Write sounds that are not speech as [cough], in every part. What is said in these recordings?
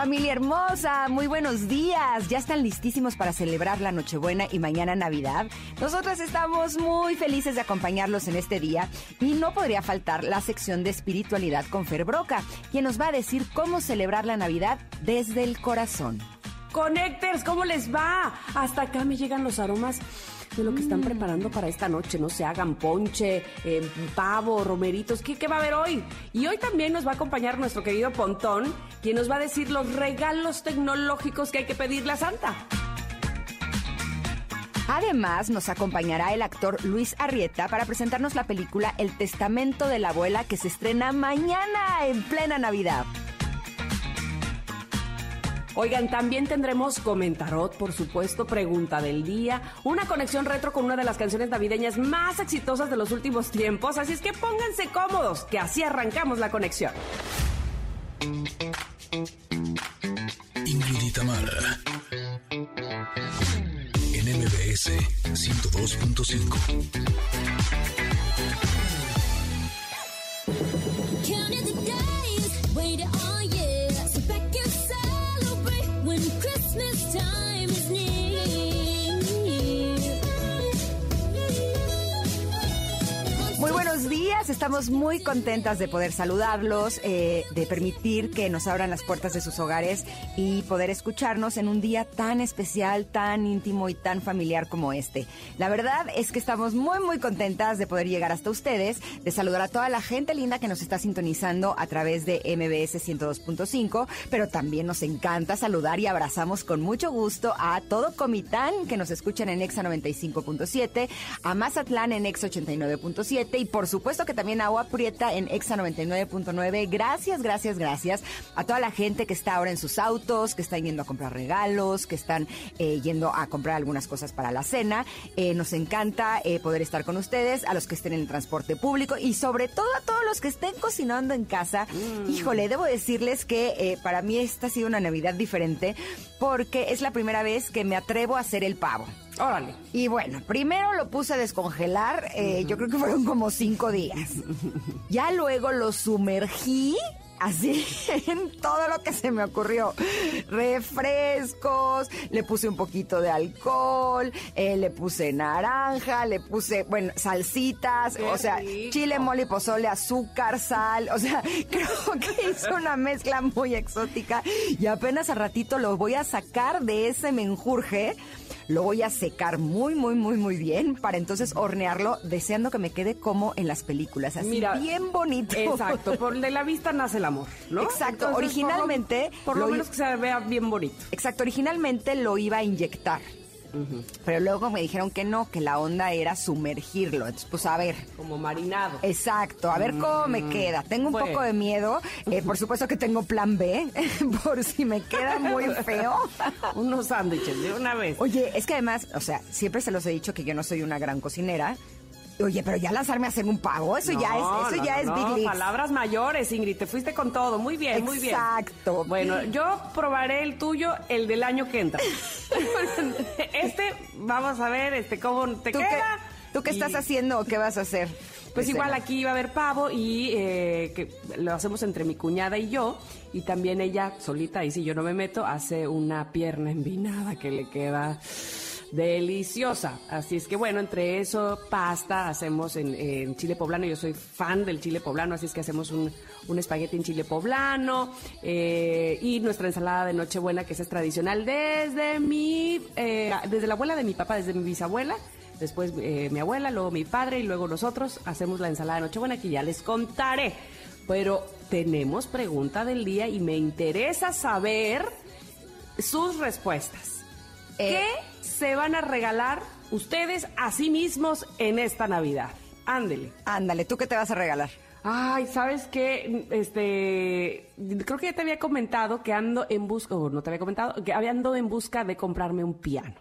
Familia hermosa, muy buenos días. Ya están listísimos para celebrar la Nochebuena y mañana Navidad. Nosotros estamos muy felices de acompañarlos en este día y no podría faltar la sección de espiritualidad con Fer Broca, quien nos va a decir cómo celebrar la Navidad desde el corazón. Connectors, ¿cómo les va? Hasta acá me llegan los aromas de lo que están preparando para esta noche. No se hagan ponche, eh, pavo, romeritos. ¿Qué, ¿Qué va a haber hoy? Y hoy también nos va a acompañar nuestro querido Pontón, quien nos va a decir los regalos tecnológicos que hay que pedirle a Santa. Además, nos acompañará el actor Luis Arrieta para presentarnos la película El Testamento de la Abuela que se estrena mañana en plena Navidad. Oigan, también tendremos comentarot, por supuesto, pregunta del día, una conexión retro con una de las canciones navideñas más exitosas de los últimos tiempos, así es que pónganse cómodos, que así arrancamos la conexión. Ingrid Tamara. En MBS 102.5. buenos días, estamos muy contentas de poder saludarlos, eh, de permitir que nos abran las puertas de sus hogares y poder escucharnos en un día tan especial, tan íntimo y tan familiar como este. La verdad es que estamos muy, muy contentas de poder llegar hasta ustedes, de saludar a toda la gente linda que nos está sintonizando a través de MBS 102.5, pero también nos encanta saludar y abrazamos con mucho gusto a todo Comitán que nos escuchan en Exa 95.7, a Mazatlán en Exa 89.7 y por supuesto que también Agua Prieta en Exa 99.9. Gracias, gracias, gracias a toda la gente que está ahora en sus autos, que están yendo a comprar regalos, que están eh, yendo a comprar algunas cosas para la cena. Eh, nos encanta eh, poder estar con ustedes, a los que estén en el transporte público y sobre todo a todos los que estén cocinando en casa. Híjole, debo decirles que eh, para mí esta ha sido una Navidad diferente porque es la primera vez que me atrevo a hacer el pavo. Órale. Y bueno, primero lo puse a descongelar, eh, yo creo que fueron como cinco días. [laughs] Ya luego lo sumergí así [laughs] en todo lo que se me ocurrió. Refrescos, le puse un poquito de alcohol, eh, le puse naranja, le puse, bueno, salsitas, Qué o sea, rico. chile, mole, pozole, azúcar, sal, o sea, [laughs] creo que hizo una mezcla muy exótica y apenas a ratito lo voy a sacar de ese menjurje. Lo voy a secar muy, muy, muy, muy bien para entonces hornearlo, deseando que me quede como en las películas, así Mira, bien bonito. Exacto, por de la vista nace el amor, ¿no? Exacto, Entonces, originalmente Por lo, por lo lo menos que se vea bien bonito. Exacto, originalmente lo iba a inyectar. Pero luego me dijeron que no, que la onda era sumergirlo. Entonces, pues a ver. Como marinado. Exacto, a ver cómo me queda. Tengo un poco de miedo. Eh, por supuesto que tengo plan B, [laughs] por si me queda muy feo. [laughs] Unos sándwiches de una vez. Oye, es que además, o sea, siempre se los he dicho que yo no soy una gran cocinera. Oye, pero ya lanzarme a hacer un pavo, eso ya es, eso no, ya no, es Big. Palabras mayores, Ingrid, te fuiste con todo. Muy bien, muy bien. Exacto. Bueno, yo probaré el tuyo, el del año que entra. [laughs] este, vamos a ver, este, cómo te ¿Tú qué, queda. ¿Tú qué Y, estás haciendo o qué vas a hacer? Pues de igual aquí va a haber pavo y eh, que lo hacemos entre mi cuñada y yo. Y también ella solita, y si yo no me meto, hace una pierna envinada que le queda deliciosa. Así es que bueno, entre eso, pasta, hacemos en, en chile poblano. Yo soy fan del chile poblano, así es que hacemos un, un espagueti en chile poblano eh, y nuestra ensalada de Nochebuena, que esa es tradicional desde mi, eh, desde la abuela de mi papá, desde mi bisabuela. Después eh, mi abuela, luego mi padre y luego nosotros hacemos la ensalada de Nochebuena que ya les contaré. Pero tenemos pregunta del día y me interesa saber sus respuestas. ¿Qué se van a regalar ustedes a sí mismos en esta Navidad? Ándele. Ándale, ¿tú qué te vas a regalar? Ay, ¿sabes qué? Este, creo que ya te había comentado que ando en busca, o no te había comentado, que había ando en busca de comprarme un piano.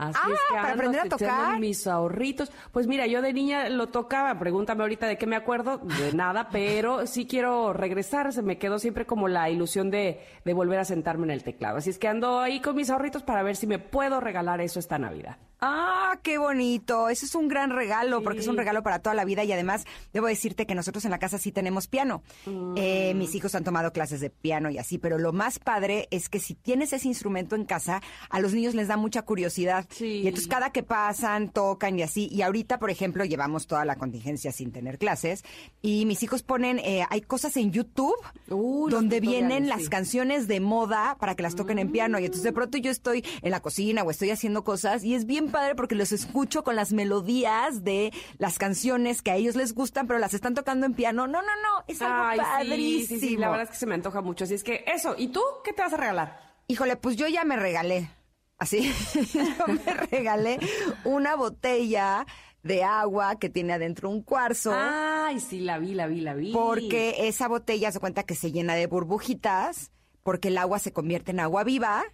Así Ah, es que para ando aprender a tocar. mis ahorritos. Pues mira, yo de niña lo tocaba, pregúntame ahorita de qué me acuerdo, de [laughs] nada, pero sí quiero regresar, se me quedó siempre como la ilusión de, de volver a sentarme en el teclado. Así es que ando ahí con mis ahorritos para ver si me puedo regalar eso esta Navidad. Ah, qué bonito. Ese es un gran regalo, porque es un regalo para toda la vida y además debo decirte que nosotros en la casa sí tenemos piano. Mm. Eh, mis hijos han tomado clases de piano y así, pero lo más padre es que si tienes ese instrumento en casa, a los niños les da mucha curiosidad. Sí. Y entonces cada que pasan, tocan y así. Y ahorita, por ejemplo, llevamos toda la contingencia sin tener clases y mis hijos ponen, eh, hay cosas en YouTube donde vienen las sí. canciones de moda para que las toquen en piano. Y entonces de pronto yo estoy en la cocina o estoy haciendo cosas y es bien padre porque los escucho con las melodías de las canciones que a ellos les gustan, pero las están tocando en piano. No, no, no, es algo Ay, sí, padrísimo. sí, sí, la verdad es que se me antoja mucho. Así es que eso, ¿y tú qué te vas a regalar? Híjole, pues yo ya me regalé. Así, [laughs] yo me regalé una botella de agua que tiene adentro un cuarzo. Ay, sí, la vi, la vi, la vi. Porque esa botella se cuenta que se llena de burbujitas, porque el agua se convierte en agua viva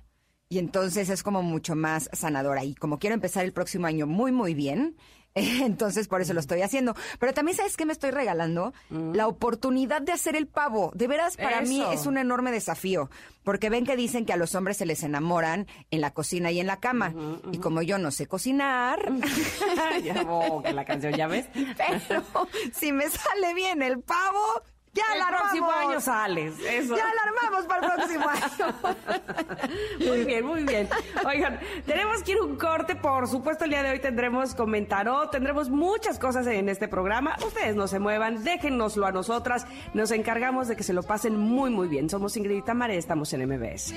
y entonces es como mucho más sanadora. Y como quiero empezar el próximo año muy, muy bien, [laughs] entonces por eso lo estoy haciendo. Pero también, ¿sabes qué me estoy regalando? La oportunidad de hacer el pavo. De veras, para mí es un enorme desafío, porque ven que dicen que a los hombres se les enamoran en la cocina y en la cama. Y como yo no sé cocinar, [laughs] ya, oh, que la canción, ¿ya ves? [laughs] pero si me sale bien el pavo, ya el la armamos. próximo año sales, eso. Ya la armamos para el próximo año. [laughs] Muy bien, muy bien. Oigan, tenemos que ir un corte. Por supuesto, el día de hoy tendremos comentaró, tendremos muchas cosas en este programa. Ustedes no se muevan, déjennoslo a nosotras. Nos encargamos de que se lo pasen muy, muy bien. Somos Ingrid y Tamara y estamos en MBS.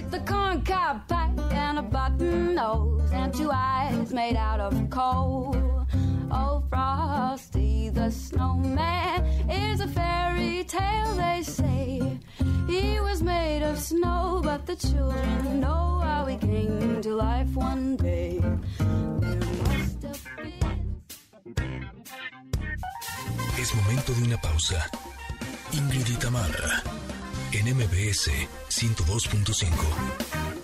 Oh, Frosty the snowman is a fairy tale, they say. He was made of snow, but the children know how came to life one day. Es momento de una pausa. Ingrid en MBS 102.5.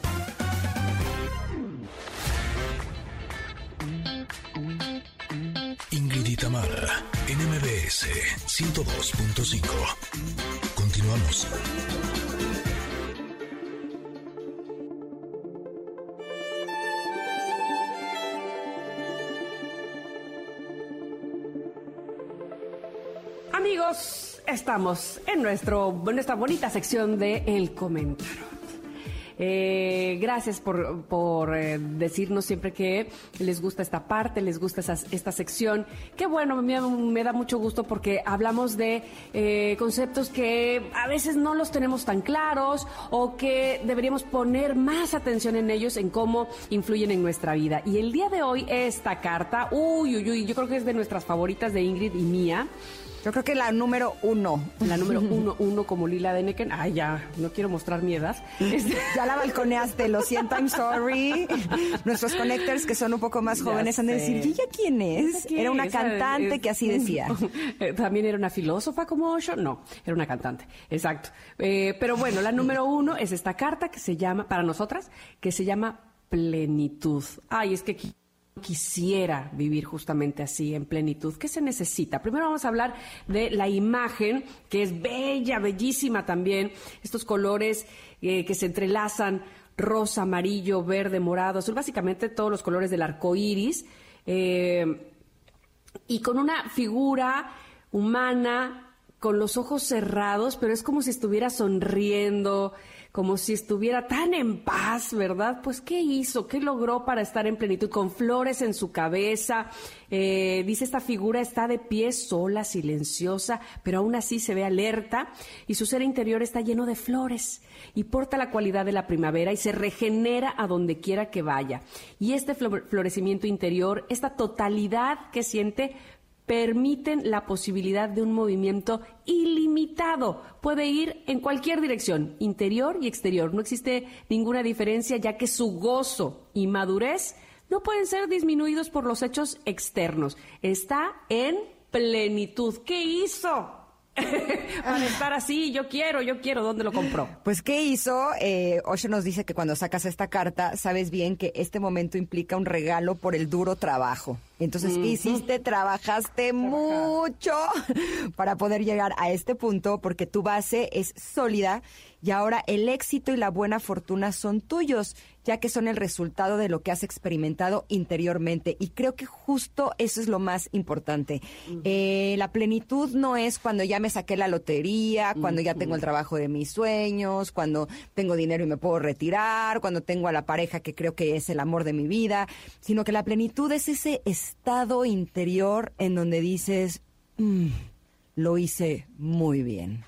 Ingrid y Tamara, en MBS 102.5. Continuamos. Amigos, estamos en, nuestro, en nuestra bonita sección de El Comentario. Eh, gracias por, por eh, decirnos siempre que les gusta esta parte, les gusta esas- esta sección. Qué bueno, me, me da mucho gusto porque hablamos de eh, conceptos que a veces no los tenemos tan claros o que deberíamos poner más atención en ellos, en cómo influyen en nuestra vida. Y el día de hoy esta carta, uy, uy, uy, yo creo que es de nuestras favoritas de Ingrid y mía. Yo creo que la número uno. La número [laughs] uno, uno como Lila Deneken. Ay, ya, no quiero mostrar mi edad. [laughs] Este- Ya la balconeaste, lo siento, I'm sorry. Nuestros connectors que son un poco más jóvenes han de decir, ¿y ella quién es? ¿Quién Era una cantante que así decía. [laughs] Eh, También era una filósofa como yo. No, era una cantante. Exacto. Eh, pero bueno, la número uno es esta carta que se llama, para nosotras, que se llama plenitud. Ay, es que quisiera vivir justamente así, en plenitud. ¿Qué se necesita? Primero vamos a hablar de la imagen, que es bella, bellísima también. Estos colores eh, que se entrelazan, rosa, amarillo, verde, morado, azul, básicamente todos los colores del arco iris. Eh, y con una figura humana, con los ojos cerrados, pero es como si estuviera sonriendo, como si estuviera tan en paz, ¿verdad? Pues, ¿qué hizo? ¿Qué logró para estar en plenitud? Con flores en su cabeza. Eh, dice, esta figura está de pie, sola, silenciosa, pero aún así se ve alerta y su ser interior está lleno de flores y porta la cualidad de la primavera y se regenera a donde quiera que vaya. Y este flo- florecimiento interior, esta totalidad que siente, permiten la posibilidad de un movimiento ilimitado. Puede ir en cualquier dirección, interior y exterior. No existe ninguna diferencia ya que su gozo y madurez no pueden ser disminuidos por los hechos externos. Está en plenitud. ¿Qué hizo? [laughs] para estar así, yo quiero, yo quiero, ¿dónde lo compró? Pues, ¿qué hizo? Eh, Osho nos dice que cuando sacas esta carta, sabes bien que este momento implica un regalo por el duro trabajo. Entonces, ¿qué hiciste? Trabajaste mucho [laughs] para poder llegar a este punto porque tu base es sólida y ahora el éxito y la buena fortuna son tuyos, ya que son el resultado de lo que has experimentado interiormente. Y creo que justo eso es lo más importante. Eh, la plenitud no es cuando ya me saqué la lotería, cuando ya tengo el trabajo de mis sueños, cuando tengo dinero y me puedo retirar, cuando tengo a la pareja que creo que es el amor de mi vida, sino que la plenitud es ese estado interior en donde dices, "Mm, lo hice muy bien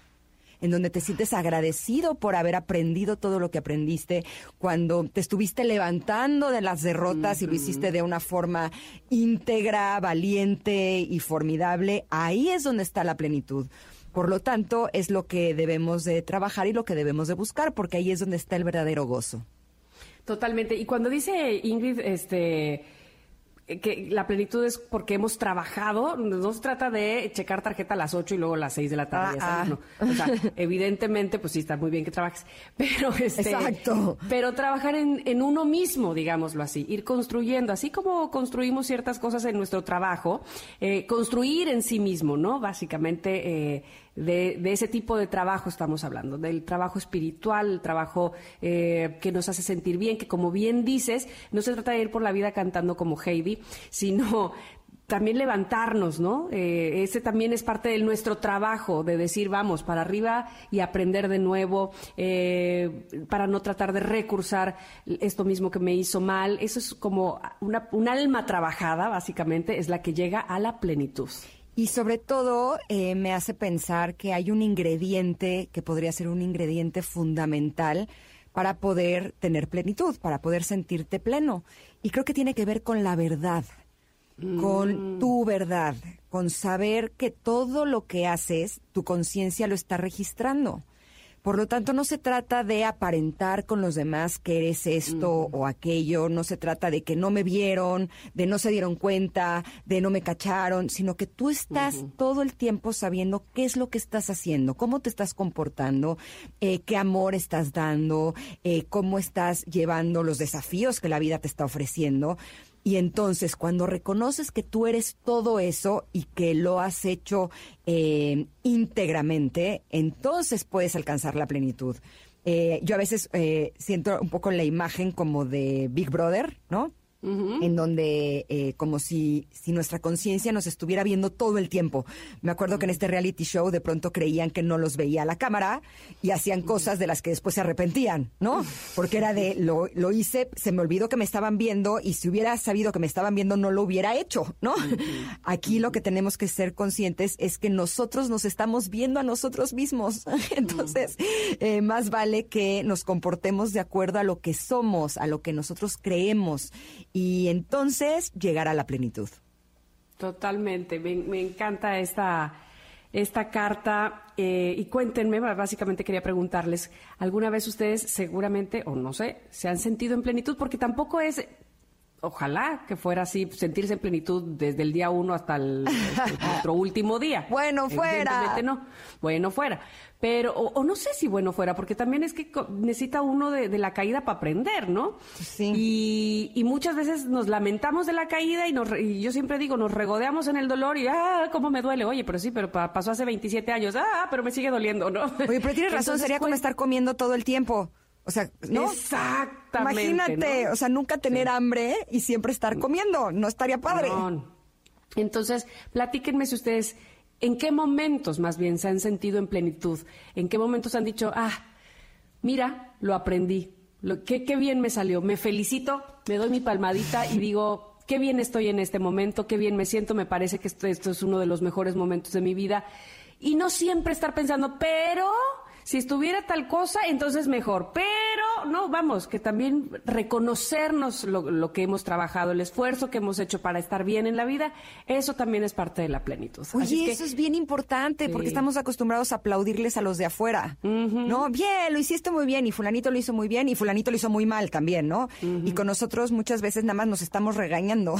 en donde te sientes agradecido por haber aprendido todo lo que aprendiste, cuando te estuviste levantando de las derrotas y lo hiciste de una forma íntegra, valiente y formidable, ahí es donde está la plenitud. Por lo tanto, es lo que debemos de trabajar y lo que debemos de buscar, porque ahí es donde está el verdadero gozo. Totalmente. Y cuando dice Ingrid, este que la plenitud es porque hemos trabajado, no se trata de checar tarjeta a las 8 y luego a las 6 de la tarde. Ah, ya sabes, no. O sea, [laughs] evidentemente, pues sí, está muy bien que trabajes, pero este, Exacto. pero trabajar en, en uno mismo, digámoslo así, ir construyendo, así como construimos ciertas cosas en nuestro trabajo, eh, construir en sí mismo, ¿no? Básicamente, eh, de, ese tipo de trabajo estamos hablando, del trabajo espiritual, el trabajo eh, que nos hace sentir bien, que como bien dices, no se trata de ir por la vida cantando como Heidi, sino [laughs] también levantarnos, ¿no? Eh, ese también es parte de nuestro trabajo, de decir, vamos, para arriba y aprender de nuevo, eh, para no tratar de recursar esto mismo que me hizo mal. Eso es como una, un alma trabajada, básicamente, es la que llega a la plenitud. Y sobre todo eh, me hace pensar que hay un ingrediente que podría ser un ingrediente fundamental para poder tener plenitud, para poder sentirte pleno. Y creo que tiene que ver con la verdad, mm. con tu verdad, con saber que todo lo que haces, tu conciencia lo está registrando. Por lo tanto, no se trata de aparentar con los demás que eres esto mm. o aquello, no se trata de que no me vieron, de no se dieron cuenta, de no me cacharon, sino que tú estás uh -huh. todo el tiempo sabiendo qué es lo que estás haciendo, cómo te estás comportando, eh, qué amor estás dando, eh, cómo estás llevando los desafíos que la vida te está ofreciendo. Y entonces, cuando reconoces que tú eres todo eso y que lo has hecho eh, íntegramente, entonces puedes alcanzar la plenitud. Eh, yo a veces eh, siento un poco la imagen como de Big Brother, ¿no? Uh -huh. en donde eh, como si, si nuestra conciencia nos estuviera viendo todo el tiempo. Me acuerdo uh -huh. que en este reality show de pronto creían que no los veía la cámara y hacían uh -huh. cosas de las que después se arrepentían, ¿no? Porque era de, lo, lo, hice, se me olvidó que me estaban viendo y si hubiera sabido que me estaban viendo no lo hubiera hecho, ¿no? Aquí lo que tenemos que ser conscientes es que nosotros nos estamos viendo a nosotros mismos. [laughs] Entonces, eh, más vale que nos comportemos de acuerdo a lo que somos, a lo que nosotros creemos y entonces llegar a la plenitud. Totalmente, me, encanta esta, esta carta eh, y cuéntenme, básicamente quería preguntarles, ¿alguna vez ustedes seguramente, o no sé, se han sentido en plenitud? Porque tampoco es ojalá que fuera así, sentirse en plenitud desde el día uno hasta el, nuestro [laughs] último día. Bueno, fuera. no, bueno, fuera. Pero, o, o, no sé si bueno fuera, porque también es que necesita uno de, de la caída para aprender, ¿no? Sí. Y, y, muchas veces nos lamentamos de la caída y, nos, y yo siempre digo, nos regodeamos en el dolor y, ah, cómo me duele. Oye, pero sí, pero pasó hace 27 años, ah, pero me sigue doliendo, ¿no? Oye, pero tienes [laughs] razón, sería como estar comiendo todo el tiempo. O sea, ¿no? Exactamente. Imagínate, ¿no? o sea, nunca tener sí. hambre y siempre estar comiendo. No estaría padre. No. Entonces, platíquenme si ustedes, ¿en qué momentos más bien se han sentido en plenitud? ¿En qué momentos han dicho, ah, mira, lo aprendí, lo, qué, qué bien me salió, me felicito, me doy mi palmadita y digo, qué bien estoy en este momento, qué bien me siento, me parece que esto, esto es uno de los mejores momentos de mi vida. Y no siempre estar pensando, pero si estuviera tal cosa, entonces mejor. Pero, no, vamos, que también reconocernos lo, que hemos trabajado, el esfuerzo que hemos hecho para estar bien en la vida, eso también es parte de la plenitud. Oye, eso es bien importante, porque estamos acostumbrados a aplaudirles a los de afuera, ¿no? Bien, lo hiciste muy bien, y fulanito lo hizo muy bien, y fulanito lo hizo muy mal también, ¿no? Y con nosotros muchas veces nada más nos estamos regañando.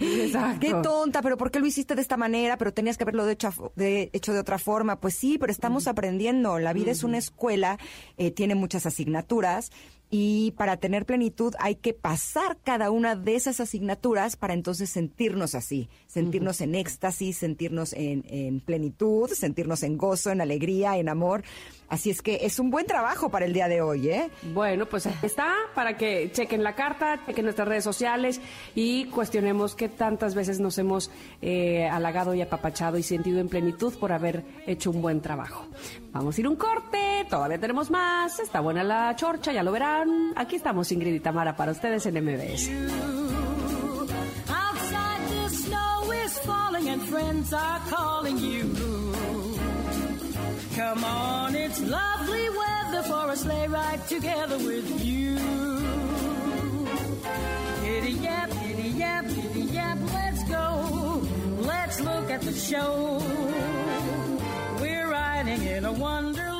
Exacto. [laughs] Qué tonta, pero ¿por qué lo hiciste de esta manera? Pero tenías que haberlo hecho de, hecho de otra forma. Pues sí, pero estamos aprendiendo. La vida es una escuela, eh, tiene muchas asignaturas y para tener plenitud hay que pasar cada una de esas asignaturas para entonces sentirnos así, sentirnos en éxtasis, sentirnos en, en, plenitud, sentirnos en gozo, en alegría, en amor. Así es que es un buen trabajo para el día de hoy, ¿eh? Bueno, pues está para que chequen la carta, chequen nuestras redes sociales y cuestionemos qué tantas veces nos hemos eh, halagado y apapachado y sentido en plenitud por haber hecho un buen trabajo. Vamos a ir un corte, todavía tenemos más, está buena la chorcha, ya lo verán Aquí estamos Ingrid y Tamara para ustedes en MBS. Come on, it's lovely weather for a sleigh ride together with you. Giddy yap, giddy yap, giddy yap, let's go. Let's look at the show. We're riding in a wonderland.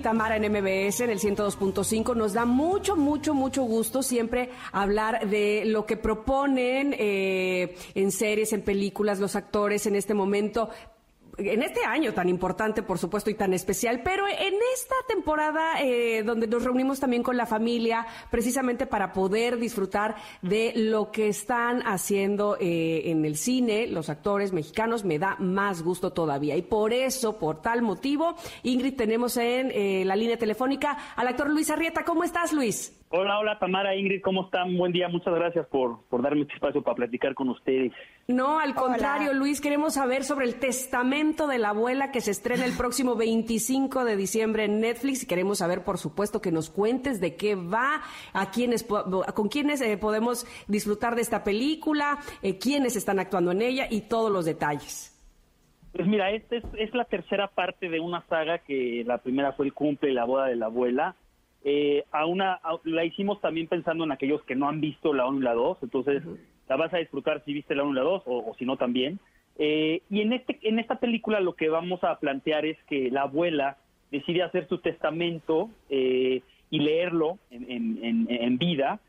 Tamara en MBS, en el 102.5. Nos da mucho, mucho, mucho gusto siempre hablar de lo que proponen eh, en series, en películas, los actores en este momento en este año tan importante, por supuesto, y tan especial, pero en esta temporada eh, donde nos reunimos también con la familia, precisamente para poder disfrutar de lo que están haciendo eh, en el cine los actores mexicanos, me da más gusto todavía. Y por eso, por tal motivo, Ingrid, tenemos en eh, la línea telefónica al actor Luis Arrieta. ¿Cómo estás, Luis? Hola, hola Tamara, Ingrid, ¿cómo están? Buen día, muchas gracias por, por darme este espacio para platicar con ustedes. No, al contrario, Luis, queremos saber sobre el testamento de la abuela que se estrena el próximo 25 de diciembre en Netflix y queremos saber, por supuesto, que nos cuentes de qué va, a quiénes, con quiénes eh, podemos disfrutar de esta película, eh, quiénes están actuando en ella y todos los detalles. Pues mira, esta es, es la tercera parte de una saga que la primera fue el cumple y la boda de la abuela eh, a una, la hicimos también pensando en aquellos que no han visto la 1 y la 2, entonces la vas a disfrutar si viste la 1 y la 2 o, si no también. Eh, y en, este, en esta película lo que vamos a plantear es que la abuela decide hacer su testamento eh, y leerlo en, vida.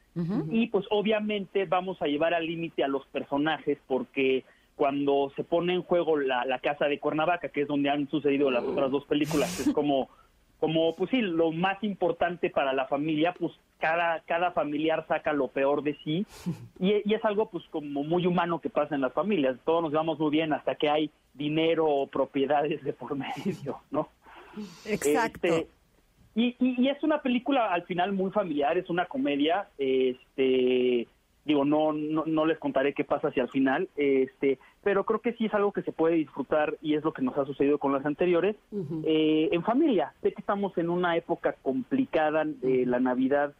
Y pues obviamente vamos a llevar al límite a los personajes porque cuando se pone en juego la, la, casa de Cuernavaca, que es donde han sucedido las otras dos películas, es como [laughs] como pues sí, lo más importante para la familia, pues cada, cada familiar saca lo peor de sí y, es algo pues como muy humano que pasa en las familias, todos nos llevamos muy bien hasta que hay dinero o propiedades de por medio, ¿no? Exacto. Este, y, y, es una película al final muy familiar, es una comedia, este digo no, no, no les contaré qué pasa hacia el final este pero creo que sí es algo que se puede disfrutar y es lo que nos ha sucedido con las anteriores. Eh, en familia sé que estamos en una época complicada de la navidad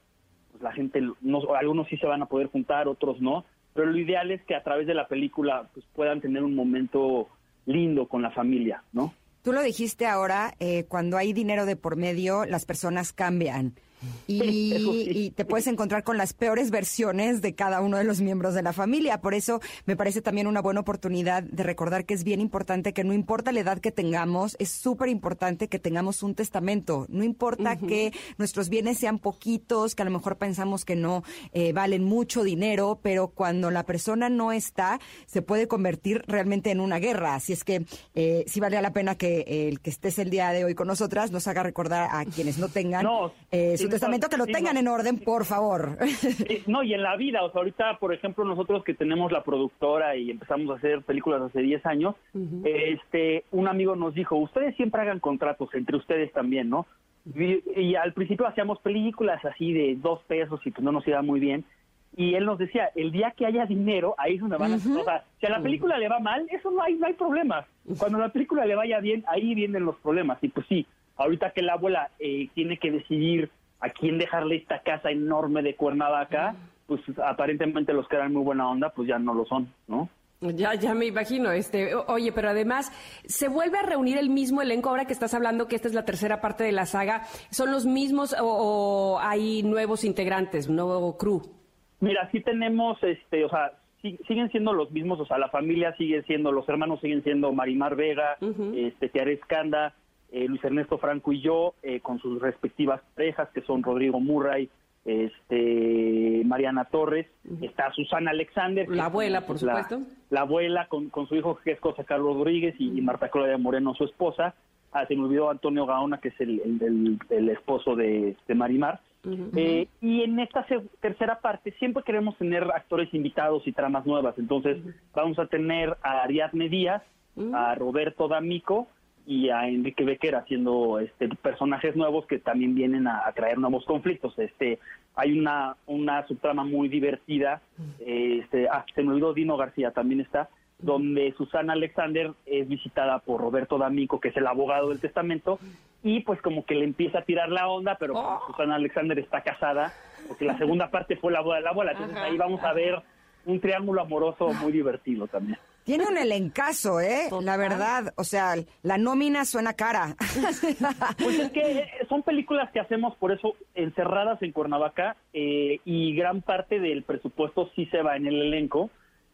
pues la gente no, algunos sí se van a poder juntar otros no pero lo ideal es que a través de la película pues puedan tener un momento lindo con la familia no Tú lo dijiste ahora, eh, cuando hay dinero de por medio, las personas cambian. [laughs] Y, te puedes encontrar con las peores versiones de cada uno de los miembros de la familia. Por eso me parece también una buena oportunidad de recordar que es bien importante que no importa la edad que tengamos, es súper importante que tengamos un testamento. No importa que nuestros bienes sean poquitos, que a lo mejor pensamos que no eh, valen mucho dinero, pero cuando la persona no está, se puede convertir realmente en una guerra. Así es que eh, sí vale la pena que el que estés el día de hoy con nosotras nos haga recordar a quienes no tengan. No, eh, testamento que lo Sí, tengan no. en orden, por favor. Eh, no, y en la vida, o sea, ahorita, por ejemplo, nosotros que tenemos la productora y empezamos a hacer películas hace 10 años, este, un amigo nos dijo, ustedes siempre hagan contratos, entre ustedes también, ¿no? Y, y al principio hacíamos películas así de dos pesos y pues no nos iba muy bien. Y él nos decía, el día que haya dinero, ahí es donde van a... O sea, si a la película le va mal, eso no hay, no hay problema. Cuando a la película le vaya bien, ahí vienen los problemas. Y pues sí, ahorita que la abuela eh, tiene que decidir a quién dejarle esta casa enorme de Cuernavaca, pues aparentemente los que eran muy buena onda, pues ya no lo son, ¿no? Ya, ya me imagino. Este, oye, pero además, ¿se vuelve a reunir el mismo elenco ahora que estás hablando que esta es la tercera parte de la saga? ¿Son los mismos o, o hay nuevos integrantes, nuevo crew? Mira, sí tenemos, este, o sea, sí- siguen siendo los mismos, o sea, la familia sigue siendo, los hermanos siguen siendo Marimar Vega, este, Tiare Escanda, eh, Luis Ernesto Franco y yo, eh, con sus respectivas parejas, que son Rodrigo Murray, este, Mariana Torres, está Susana Alexander. La abuela, por pues, la- supuesto. La, abuela con, con su hijo, que es José Carlos Rodríguez, y, y Marta Claudia Moreno, su esposa. Ah, se me olvidó Antonio Gaona, que es el, el- el- el esposo de, de Marimar. Eh, y en esta tercera parte siempre queremos tener actores invitados y tramas nuevas. Entonces vamos a tener a Ariadne Díaz, a Roberto D'Amico y a Enrique Becker haciendo este personajes nuevos que también vienen a, a traer nuevos conflictos. Este hay una una subtrama muy divertida. eh, Este ah, se me olvidó Dino García también está donde Susana Alexander es visitada por Roberto D'Amico, que es el abogado del testamento, y pues como que le empieza a tirar la onda, pero pues, Susana Alexander está casada, porque la segunda parte fue la boda de la abuela, entonces ahí vamos a ver un triángulo amoroso muy divertido también. Tiene un elencazo, ¿eh? La verdad. O sea, la nómina suena cara. [laughs] Pues es que eh, son películas que hacemos por eso encerradas en Cuernavaca eh, y gran parte del presupuesto sí se va en el elenco,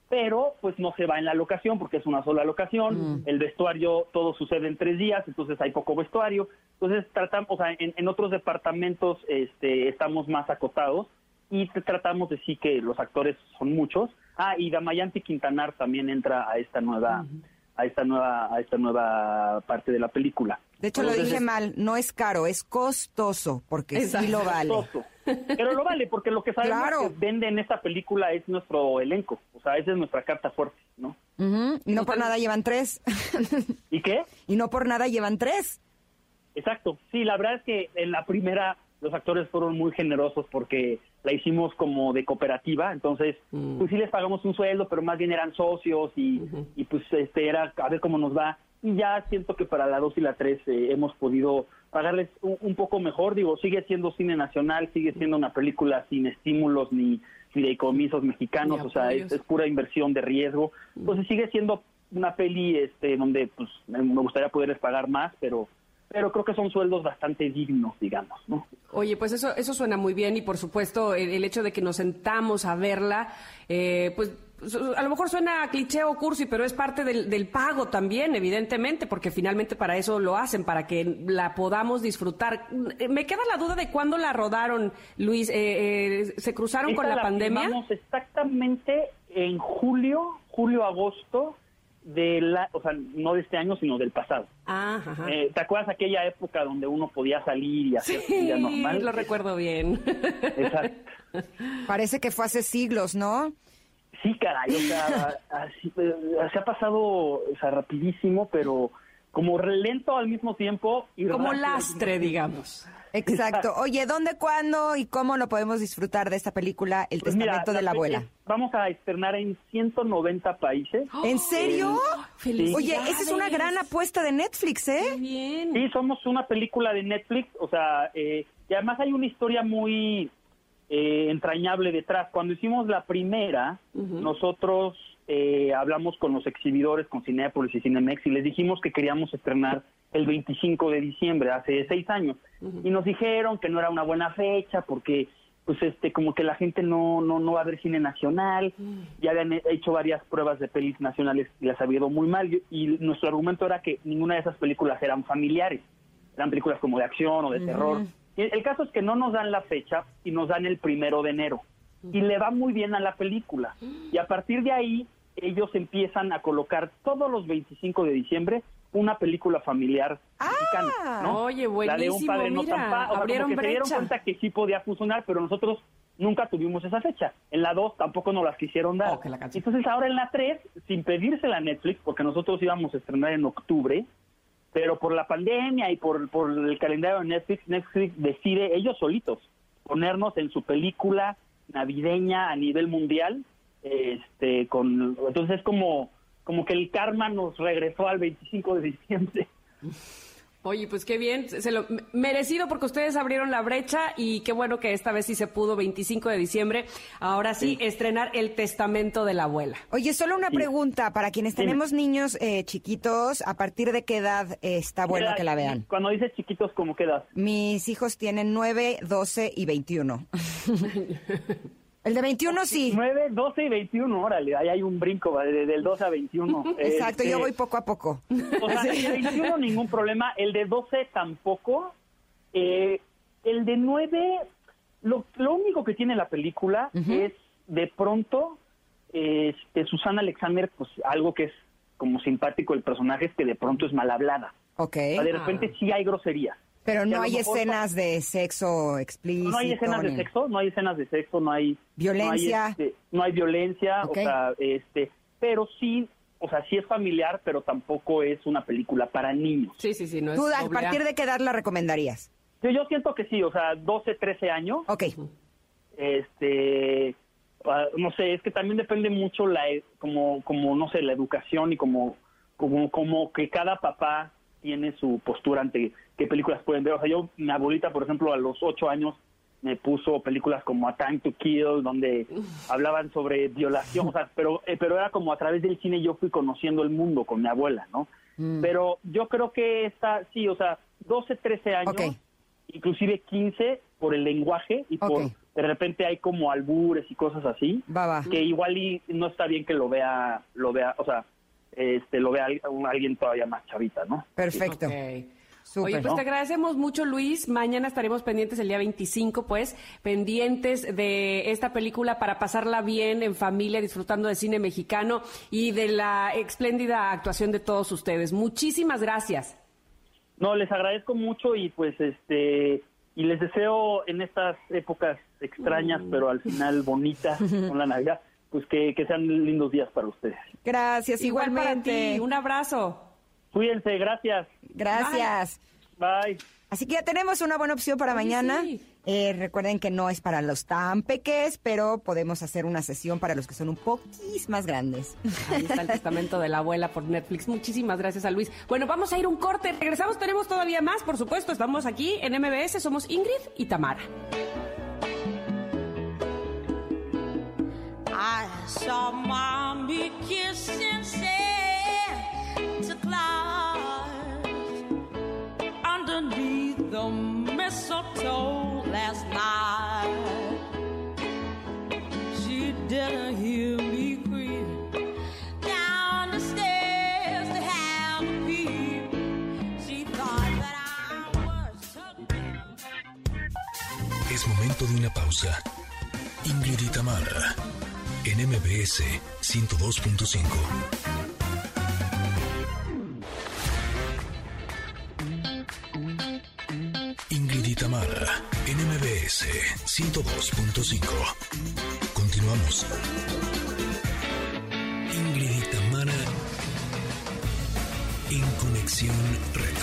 pero pues no se va en la locación porque es una sola locación, el vestuario todo sucede en tres días, entonces hay poco vestuario, entonces tratamos, o sea, en, en otros departamentos este, estamos más acotados y te- tratamos de sí que los actores son muchos. Ah, y Damayanti Quintanar también entra a esta nueva, a esta nueva, a esta nueva parte de la película. De hecho, lo dije mal. No es caro, es costoso, porque sí lo vale. costoso. Pero lo vale, porque lo que sabemos Claro. que vende en esta película es nuestro elenco. O sea, esa es nuestra carta fuerte, ¿no? Ujú, Y no por nada llevan tres. ¿Y qué? [laughs] y no por nada llevan tres. Exacto. Sí, la verdad es que en la primera los actores fueron muy generosos porque la hicimos como de cooperativa, entonces pues sí les pagamos un sueldo, pero más bien eran socios y, y pues este era a ver cómo nos va. Y ya siento que para la 2 y la 3 eh, hemos podido pagarles un, un poco mejor, digo, sigue siendo cine nacional, sigue siendo una película sin estímulos ni fideicomisos mexicanos, o sea, es, pura inversión de riesgo. Pues sigue siendo una peli este donde pues me gustaría poderles pagar más, pero pero creo que son sueldos bastante dignos, digamos, ¿no? Oye, pues eso, eso suena muy bien y por supuesto el, el hecho de que nos sentamos a verla, eh, pues a lo mejor suena a cliché o cursi, pero es parte del, del pago también, evidentemente, porque finalmente para eso lo hacen, para que la podamos disfrutar. Eh, Me queda la duda de cuándo la rodaron, Luis. Eh, eh, ¿Se cruzaron con Esta la, pandemia? exactamente en julio, julio, agosto de la, o sea, no de este año, sino del pasado. Ah, ajá. Eh, ¿Te acuerdas aquella época donde uno podía salir y hacer su vida Sí, normal? lo recuerdo bien. Exacto. Parece que fue hace siglos, ¿no? Sí, caray, o sea, así, eh, se ha pasado o sea, rapidísimo, pero como lento al mismo tiempo. Y Como rápido lastre, digamos. Exacto. [laughs] Oye, ¿dónde, cuándo y cómo lo podemos disfrutar de esta película, El Pues mira, Testamento de la Abuela? Vamos a externar en 190 países. [gasps] ¿En serio? Felicidades. Oye, esa es una gran apuesta de Netflix, ¿eh? Bien. Sí, somos una película de Netflix, o sea, eh, y además hay una historia muy eh, entrañable detrás. Cuando hicimos la primera, nosotros eh, hablamos con los exhibidores, con Cinepolis y Cinemex, y les dijimos que queríamos estrenar el 25 de diciembre, hace seis años. Y nos dijeron que no era una buena fecha porque pues este como que la gente no no no va a ver cine nacional. Ya habían he- hecho varias pruebas de pelis nacionales y las había ido muy mal y, nuestro argumento era que ninguna de esas películas eran familiares. Eran películas como de acción o de terror. Y el, el caso es que no nos dan la fecha y nos dan el primero de enero. Y le va muy bien a la película. Y a partir de ahí ellos empiezan a colocar todos los 25 de diciembre una película familiar mexicana, ¿no? Oye, La de un buenísimo, padre no mira, tan pa- o sea, abrieron como que se dieron cuenta que sí podía funcionar, pero nosotros nunca tuvimos esa fecha. En la 2 tampoco nos las quisieron dar. Oh, la. Entonces ahora en la 3, sin pedírsela a Netflix, porque nosotros íbamos a estrenar en octubre, pero por la pandemia y por, por el calendario de Netflix, Netflix decide ellos solitos ponernos en su película navideña a nivel mundial. Este, con, entonces es como, como que el karma nos regresó al 25 de diciembre. Oye, pues qué bien, se lo merecido porque ustedes abrieron la brecha y qué bueno que esta vez sí se pudo 25 de diciembre. Ahora sí, estrenar El testamento de la abuela. Oye, solo una Sí. pregunta para quienes tenemos niños eh, chiquitos, ¿a partir de qué edad eh, está bueno que la vean? Cuando dices chiquitos, ¿cómo quedas? Mis hijos tienen 9, 12 y 21. [laughs] El de 21 sí. 9, 12 y 21, órale, ahí hay un brinco va, de- del 12 a 21. [laughs] Exacto, Este, yo voy poco a poco. O sea, el de 21 ningún problema, el de 12 tampoco. Eh, el de 9, lo, lo único que tiene la película es de pronto este, Susana Alexander, pues algo que es como simpático el personaje es que de pronto es mal hablada. Ok. O sea, de repente sí hay grosería. Pero no hay escenas de sexo explícito. No hay escenas de sexo, no hay escenas de sexo, no hay Violencia. no hay, este, no hay violencia, o sea, este, pero sí, o sea, sí es familiar, pero tampoco es una película para niños. Sí, sí, sí, no es ¿Tú a partir de qué edad la recomendarías? Yo, yo siento que sí, o sea, 12, 13 años, Ok. este, ah, no sé, es que también depende mucho la, e- como, como, no sé, la educación y como, como, como que cada papá tiene su postura ante qué películas pueden ver. O sea, yo, mi abuelita, por ejemplo, a los 8 años me puso películas como A Time to Kill, donde hablaban sobre violación, o sea, pero, eh, pero era como a través del cine yo fui conociendo el mundo con mi abuela, ¿no? Pero yo creo que esta, sí, o sea, 12, 13 años, inclusive 15 por el lenguaje y por Ok. de repente hay como albures y cosas así Va, va. que igual y no está bien que lo vea lo vea o sea este lo vea alguien todavía más chavita no Perfecto. Ok. Oye, pues ¿no? te agradecemos mucho, Luis. Mañana estaremos pendientes el día 25, pues, pendientes de esta película para pasarla bien en familia, disfrutando de cine mexicano y de la espléndida actuación de todos ustedes. Muchísimas gracias. no les agradezco mucho y pues este y les deseo en estas épocas extrañas pero al final bonitas [laughs] con la navidad pues que, que sean lindos días para ustedes Gracias, Igual para igualmente. ti. Un abrazo. Cuídense gracias Gracias. bye Así que ya tenemos una buena opción para mañana. sí. Eh, recuerden que no es para los tan peques, pero podemos hacer una sesión para los que son un poquís más grandes. [laughs] Ahí está el testamento de la abuela por Netflix. Muchísimas gracias a Luis. Bueno, vamos a ir un corte. Regresamos, tenemos todavía más, por supuesto. Estamos aquí en MBS, somos Ingrid y Tamara. I saw mommy kissing Santa Claus underneath the mistletoe last night. She didn't hear me down the stairs to. Es momento de una pausa. Ingrid y Tamara, en MBS 102.5. MBS 102.5. Continuamos. Ingrid y Tamara, en Conexión Retro.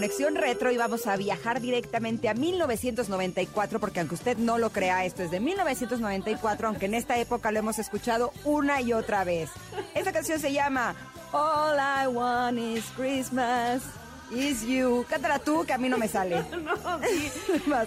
Conexión retro y vamos a viajar directamente a 1994, porque aunque usted no lo crea, esto es de 1994, aunque en esta época lo hemos escuchado una y otra vez. Esta canción se llama All I Want Is Christmas Is You. Cántala tú, que a mí no me sale. [laughs] No, sí.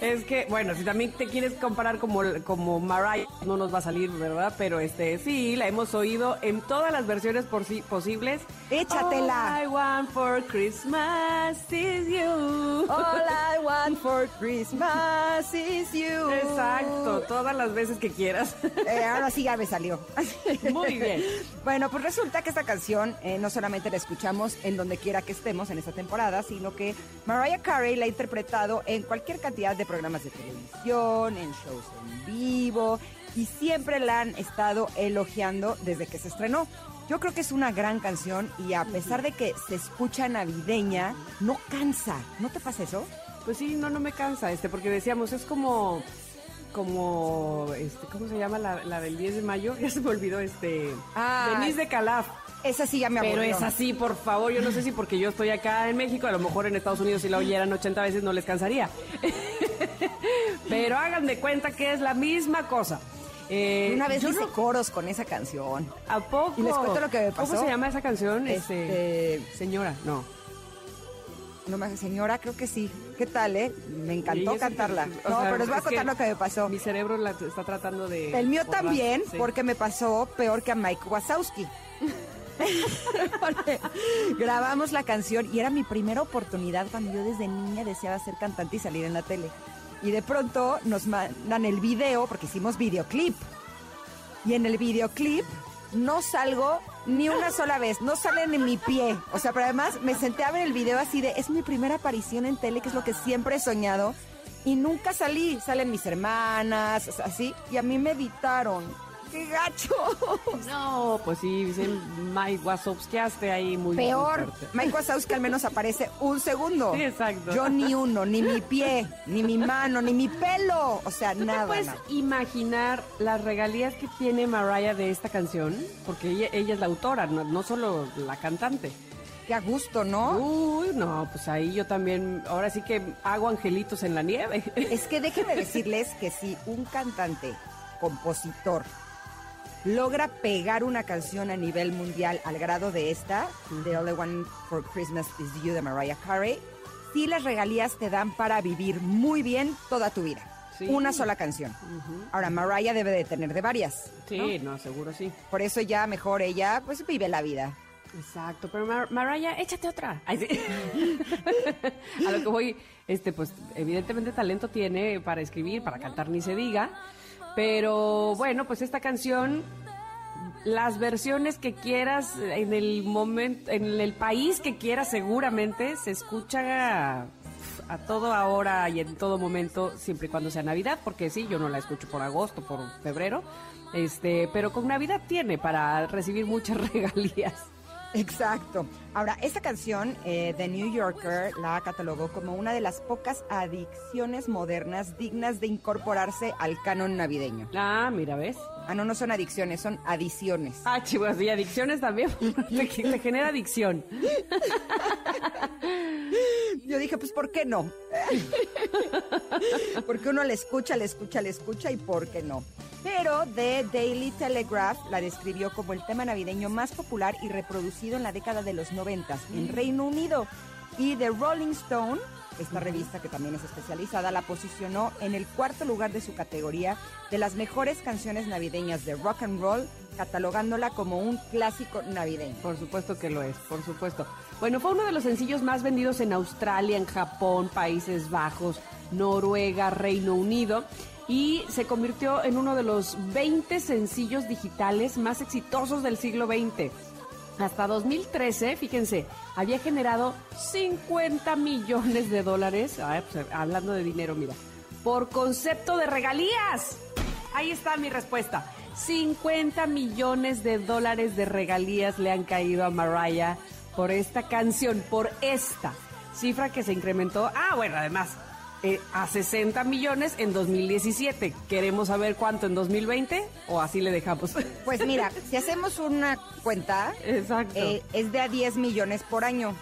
[laughs] es que, bueno, si también te quieres comparar como, como Mariah, no nos va a salir, ¿verdad? Pero este, sí, la hemos oído en todas las versiones por posibles. Échatela. All I want for Christmas is you. All I [laughs] want for Christmas is you. Exacto, todas las veces que quieras. [laughs] Eh, ahora sí ya me salió. Muy bien. [laughs] Bueno, pues resulta que esta canción eh, no solamente la escuchamos en donde quiera que estemos en esta temporada, sino que Mariah Carey la ha interpretado en cualquier cantidad de programas de televisión, en shows en vivo, y siempre la han estado elogiando desde que se estrenó. Yo creo que es una gran canción y a pesar de que se escucha navideña, no cansa. ¿No te pasa eso? Pues sí, no, no me cansa, este, porque decíamos, es como, como, este, ¿cómo se llama la, la del 10 de mayo? [laughs] Ya se me olvidó, este, Ah. Denise de Calaf. Esa sí ya me Pero aburrió. es así, por favor, yo no sé si porque yo estoy acá en México, a lo mejor en Estados Unidos si la oyeran 80 veces no les cansaría. [laughs] Pero hagan de cuenta que es la misma cosa. Eh, Una vez yo hice no- coros con esa canción. ¿A poco? Y les cuento lo que me pasó. ¿Cómo se llama esa canción? Este- señora, no. No me señora, creo que sí. ¿Qué tal, eh? Me encantó cantarla. No, sea, pero les voy a contar lo que me pasó. Mi cerebro la está tratando de... El mío borrar. también, Sí. porque me pasó peor que a Mike Wazowski. [laughs] Grabamos la canción y era mi primera oportunidad cuando yo desde niña deseaba ser cantante y salir en la tele. Y de pronto nos mandan el video, porque hicimos videoclip. Y en el videoclip no salgo ni una sola vez, no sale ni mi pie. O sea, pero además me senté a ver el video así de, es mi primera aparición en tele, que es lo que siempre he soñado. Y nunca salí, salen mis hermanas, así, y a mí me editaron. ¡Qué gacho! [laughs] No, pues sí, dicen Mike Wazowskiaste ahí muy Peor. Mike Wazowski al menos aparece un segundo. Sí, exacto. Yo ni [laughs] uno, ni mi pie, ni mi mano, ni mi pelo. O sea, ¿Tú te nada, puedes nada. imaginar las regalías que tiene Mariah de esta canción? Porque ella, ella es la autora, no, no solo la cantante. Qué a gusto, ¿no? Uy, no, pues ahí yo también, ahora sí que hago angelitos en la nieve. Es que déjenme [laughs] decirles que si un cantante, compositor, logra pegar una canción a nivel mundial al grado de esta, The I Want for Christmas Is You de Mariah Carey, sí las regalías te dan para vivir muy bien toda tu vida. Sí. Una sola canción. Ahora, Mariah debe de tener de varias. Sí, no, seguro sí. Por eso ya mejor ella, pues vive la vida. Exacto, pero Mar- Mariah, échate otra. Ay, sí. [laughs] A lo que voy, este, pues, evidentemente talento tiene para escribir, para cantar ni se diga. Pero bueno, pues esta canción, las versiones que quieras, en el momento, en el país que quieras, seguramente se escucha a, a todo ahora y en todo momento, siempre y cuando sea Navidad, porque sí, yo no la escucho por agosto, por febrero. Este, pero con Navidad tiene para recibir muchas [laughs] regalías. Exacto. Ahora, esta canción, eh, The New Yorker, la catalogó como una de las pocas adicciones modernas dignas de incorporarse al canon navideño. Ah, mira, ¿ves? Ah, no, no son adicciones, son adiciones. Ah, chivas, y adicciones también. [laughs] te, te genera adicción. [laughs] Yo dije, pues, ¿por qué no? [laughs] Porque uno le escucha, le escucha, le escucha y ¿por qué no? Pero The Daily Telegraph la describió como el tema navideño más popular y reproducido en la década de los 90 en Reino Unido. Y The Rolling Stone, esta revista que también es especializada, la posicionó en el cuarto lugar de su categoría de las mejores canciones navideñas de rock and roll, catalogándola como un clásico navideño. Por supuesto que lo es, por supuesto. Bueno, fue uno de los sencillos más vendidos en Australia, en Japón, Países Bajos, Noruega, Reino Unido. Y se convirtió en uno de los 20 sencillos digitales más exitosos del siglo XX. Hasta 2013, fíjense, había generado 50 millones de dólares, pues, hablando de dinero, mira, por concepto de regalías. Ahí está mi respuesta. 50 millones de dólares de regalías le han caído a Mariah por esta canción, por esta cifra que se incrementó. Ah, bueno, además, eh, a 60 millones en 2017. ¿Queremos saber cuánto en 2020 o así le dejamos? [laughs] Pues mira, si hacemos una cuenta, Exacto. eh, es de a 10 millones por año.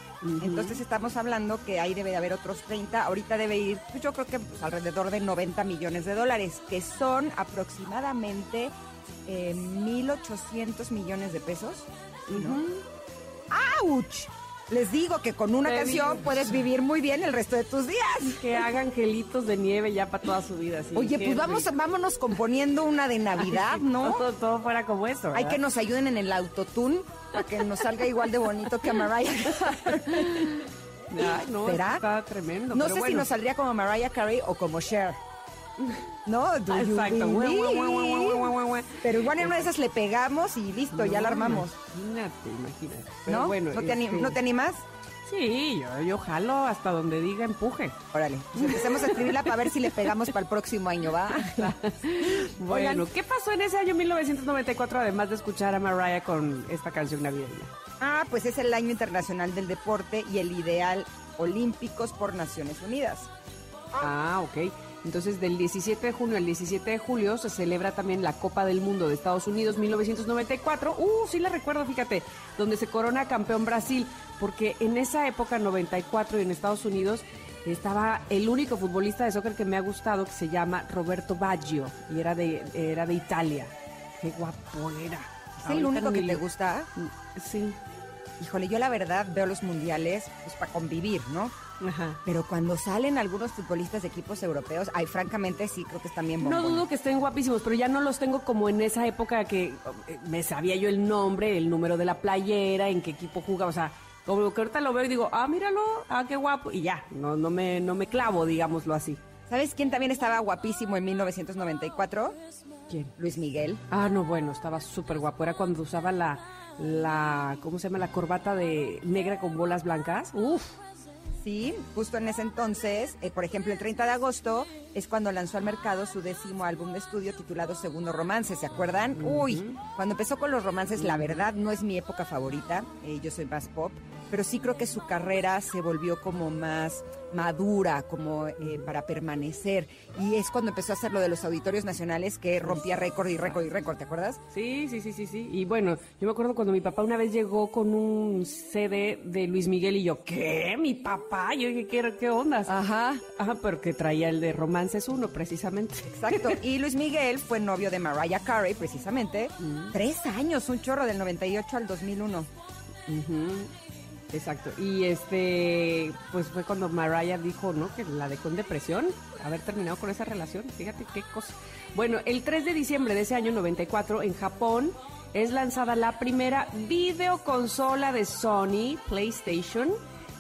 Entonces estamos hablando que ahí debe de haber otros 30. Ahorita debe ir, pues yo creo que pues, alrededor de 90 millones de dólares, que son aproximadamente eh, 1.800 millones de pesos. ¿sí, no? ¡Auch! Les digo que con una canción puedes vivir muy bien el resto de tus días. Que hagan gelitos de nieve ya para toda su vida. sí, Oye, pues vamos, vámonos componiendo una de Navidad, ¿no? Todo, todo fuera como eso. Hay que nos ayuden en el autotune para que nos salga igual de bonito que a Mariah Carey. [laughs] Ay, no, ¿Será? está tremendo. No pero sé si nos saldría como Mariah Carey o como Cher. ¿No? Do you Exacto. Believe? Pero igual en una de esas le pegamos y listo, ya la armamos. Imagínate, imagínate. Pero ¿No? bueno, ¿No, te anim- este, ¿No te animas? Sí, yo, yo jalo hasta donde diga empuje. Órale, pues empecemos a escribirla para ver si le pegamos para el próximo año, ¿va? [laughs] Bueno, Oigan. ¿qué pasó en ese año 1994 además de escuchar a Mariah con esta canción navideña? Ah, pues es el año internacional del deporte y el ideal olímpicos por Naciones Unidas. Ah, ok. Entonces, del 17 de junio al 17 de julio se celebra también la Copa del Mundo de Estados Unidos 1994. Uh, sí la recuerdo, fíjate, donde se corona campeón Brasil, porque en esa época, 94, y en Estados Unidos, estaba el único futbolista de soccer que me ha gustado, que se llama Roberto Baggio, y era de, era de Italia. Qué guapo era. ¿Es el único que te gusta? Sí. Híjole, yo la verdad veo los mundiales pues para convivir, ¿no? Ajá. Pero cuando salen algunos futbolistas de equipos europeos, ay, francamente sí creo que están bien No bombones. dudo que estén guapísimos, pero ya no los tengo como en esa época que eh, me sabía yo el nombre, el número de la playera, en qué equipo jugaba, o sea, como que ahorita lo veo y digo, ah, míralo, ah, qué guapo, y ya, no, no, me, no me clavo, digámoslo así. ¿Sabes quién también estaba guapísimo en 1994? ¿Quién? Luis Miguel. Ah, no, bueno, estaba súper guapo, era cuando usaba la, la, ¿cómo se llama? La corbata de negra con bolas blancas. Uf, Sí, justo en ese entonces, eh, por ejemplo, el 30 de agosto es cuando lanzó al mercado su décimo álbum de estudio titulado Segundo Romance, ¿se acuerdan? Uy, cuando empezó con los romances, la verdad no es mi época favorita, eh, yo soy más pop, pero sí creo que su carrera se volvió como más madura, como eh, para permanecer, y es cuando empezó a hacer lo de los auditorios nacionales que rompía récord y récord y récord, ¿te acuerdas? Sí, sí, sí, sí, sí. Y bueno, yo me acuerdo cuando mi papá una vez llegó con un CD de Luis Miguel y yo, ¿qué? ¿Mi papá? Yo dije, ¿qué, qué ondas? Ajá. Ajá, pero que traía el de Romances uno, precisamente. Exacto. Y Luis Miguel fue novio de Mariah Carey, precisamente. Mm. Tres años, un chorro del 98 al 2001. Ujú, Exacto. Y este, pues fue cuando Mariah dijo, ¿no? Que la dejó en depresión, haber terminado con esa relación. Fíjate qué cosa. Bueno, el 3 de diciembre de ese año 94, en Japón, es lanzada la primera videoconsola de Sony, PlayStation,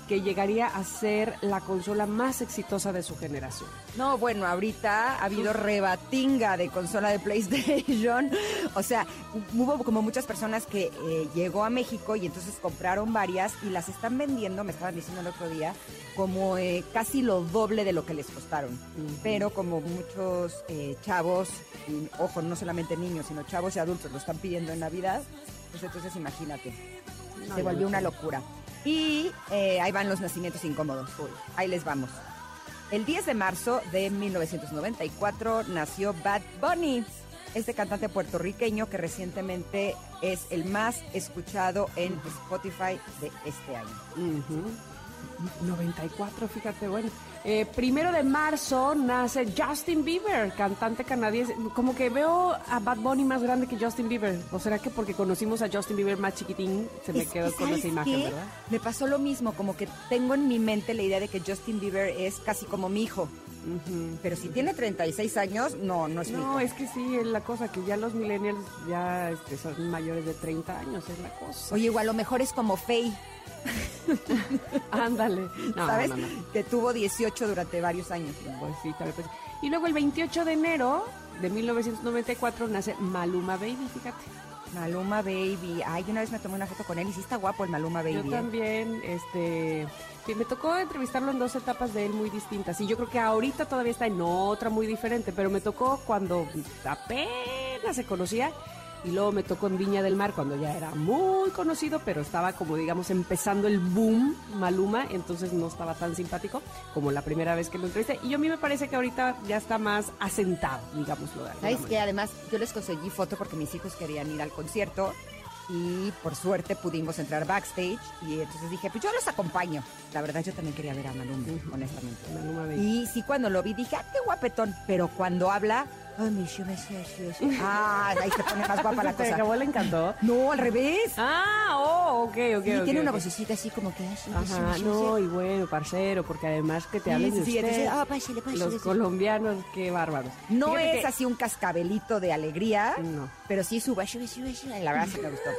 que llegaría a ser la consola más exitosa de su generación. No, bueno, ahorita ha habido rebatinga de consola de PlayStation. [laughs] O sea, hubo como muchas personas que eh, llegó a México y entonces compraron varias y las están vendiendo, me estaban diciendo el otro día, como eh, casi lo doble de lo que les costaron. Pero como muchos eh, chavos, y, ojo, no solamente niños, sino chavos y adultos lo están pidiendo en Navidad, pues entonces imagínate, No, se volvió no una locura. Y eh, ahí van los nacimientos incómodos. Uy, ahí les vamos. El 10 de marzo de 1994 nació Bad Bunny, este cantante puertorriqueño que recientemente es el más escuchado en Spotify de este año. Ujú. 94, fíjate, bueno. Eh, primero de marzo nace Justin Bieber, cantante canadiense. Como que veo a Bad Bunny más grande que Justin Bieber. ¿O será que porque conocimos a Justin Bieber más chiquitín se me quedó con ¿sabes esa imagen, qué? verdad? Me pasó lo mismo, como que tengo en mi mente la idea de que Justin Bieber es casi como mi hijo. Pero si tiene 36 años, no, no es. No, es que sí, es la cosa, que ya los millennials ya este, son mayores de 30 años, es la cosa. Oye, igual a lo mejor es como Faye, [laughs] Ándale. No, ¿sabes? no, no. Que tuvo 18 durante varios años. Pues sí, tal vez. Y luego el 28 de enero de 1994 nace Maluma Baby, fíjate. Maluma Baby. Ay, una vez me tomé una foto con él y sí está guapo el Maluma Baby. Yo ¿eh? también, este, me tocó entrevistarlo en dos etapas de él muy distintas. Y yo creo que ahorita todavía está en otra muy diferente, pero me tocó cuando apenas se conocía. Y luego me tocó en Viña del Mar cuando ya era muy conocido, pero estaba como digamos empezando el boom Maluma, entonces no estaba tan simpático como la primera vez que lo entrevisté. Y yo a mí me parece que ahorita ya está más asentado, digámoslo ¿Sabes qué? Además, yo les conseguí foto porque mis hijos querían ir al concierto y por suerte pudimos entrar backstage y entonces dije, pues yo los acompaño. La verdad yo también quería ver a Maluma, honestamente. Maluma. Y sí, cuando lo vi dije, ah, qué guapetón. Pero cuando habla, ay, mi shi, mi shi, shi. ah, ahí se pone más guapa la [laughs] ¿Te cosa. acabó, le encantó? No, al revés. Ah, oh, ok, ok. Sí, ok, tiene una vocecita así como que... ay, sí, sí, Ajá, no, y bueno, parcero, porque además que te Sí, hablen sí, de usted. entonces, ah, pásale, pásale, Los sí. colombianos, qué bárbaros. No Fíjate es que- así un cascabelito de alegría, No. pero sí su la verdad sí me gustó.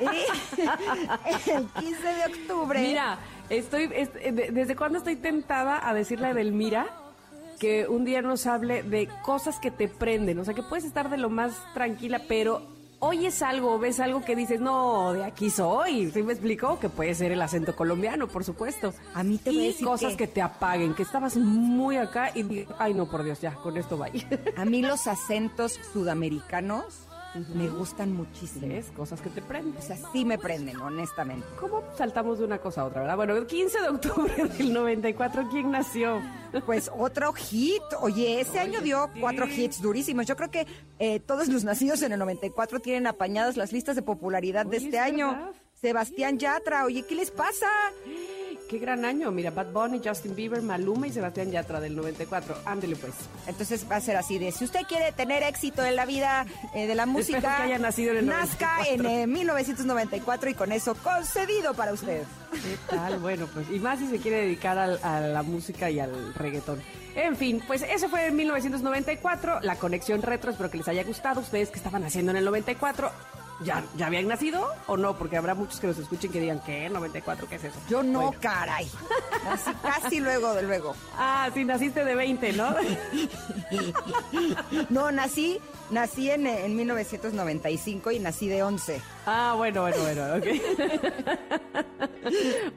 Y [laughs] [laughs] el 15 de octubre. Mira, estoy, est- de- ¿desde cuándo estoy tentada a decirle a Edelmira que un día nos hable de cosas que te prenden? O sea, que puedes estar de lo más tranquila, pero oyes algo, ves algo que dices, no, de aquí soy. ¿Sí me explicó? Que puede ser el acento colombiano, por supuesto. A mí te voy a y decir cosas que- que... te apaguen, que estabas muy acá y ay, no, por Dios, ya, con esto va. A mí los acentos sudamericanos me gustan muchísimo. Cosas que te prenden. O sea, sí me prenden, honestamente. ¿Cómo saltamos de una cosa a otra, verdad? Bueno, el 15 de octubre [laughs] del 94, ¿quién nació? Pues otro hit. Oye, ese año dio cuatro hits durísimos. Yo creo que eh, todos los nacidos en el 94 tienen apañadas las listas de popularidad de este es año. verdad. Sebastián Yatra, oye, ¿qué les pasa? Qué gran año. Mira, Bad Bunny, Justin Bieber, Maluma y Sebastián Yatra del 94. Ándele pues. Entonces va a ser así de, si usted quiere tener éxito en la vida eh, de la música, Espero que haya nacido en el nazca 94. en eh, 1994 y con eso concedido para usted. ¿Qué tal? Bueno, pues, y más si se quiere dedicar al- a la música y al reggaetón. En fin, pues eso fue en 1994, la conexión retro, espero que les haya gustado. Ustedes que estaban haciendo en el 94, ¿ya, ya habían nacido o no? Porque habrá muchos que nos escuchen que digan, ¿qué? ¿94? ¿Qué es eso? Yo no, Bueno. caray. [laughs] Así, casi luego de luego. Ah, sí, naciste de 20, ¿no? [laughs] No, nací, nací en, en 1995 y nací de 11. Ah, bueno, bueno, bueno, ok.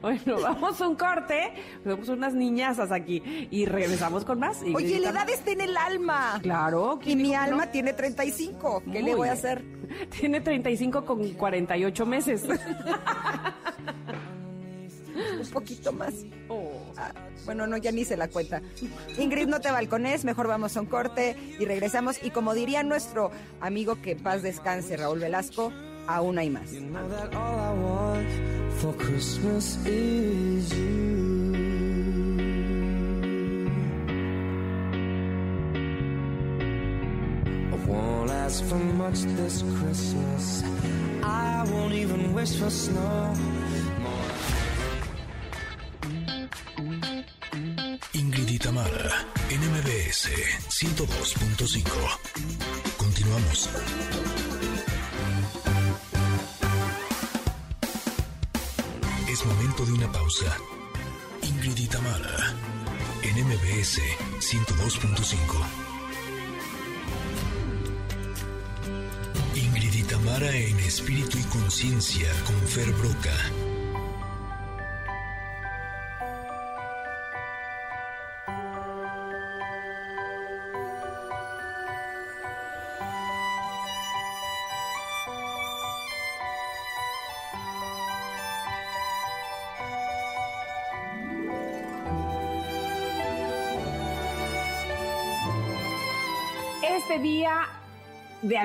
[laughs] bueno, vamos a un corte. Somos unas niñazas aquí. Y regresamos con más. Y Oye, la edad está en el alma. Claro. Y ¿quién mi alma no? tiene 35. ¿Qué Muy le voy a hacer? [laughs] Tiene 35 con 48 meses. [laughs] Un poquito más. Ah, bueno, no, ya ni se la cuenta. Ingrid, no te balcones, mejor vamos a un corte y regresamos. Y como diría nuestro amigo que paz descanse, Raúl Velasco, aún hay más. For much this Christmas. I won't even wish for snow. MBS 102.5. Continuamos. Es momento de una pausa. Ingrid y en MBS 102.5. Ingrid y en espíritu y conciencia con Fer Broca.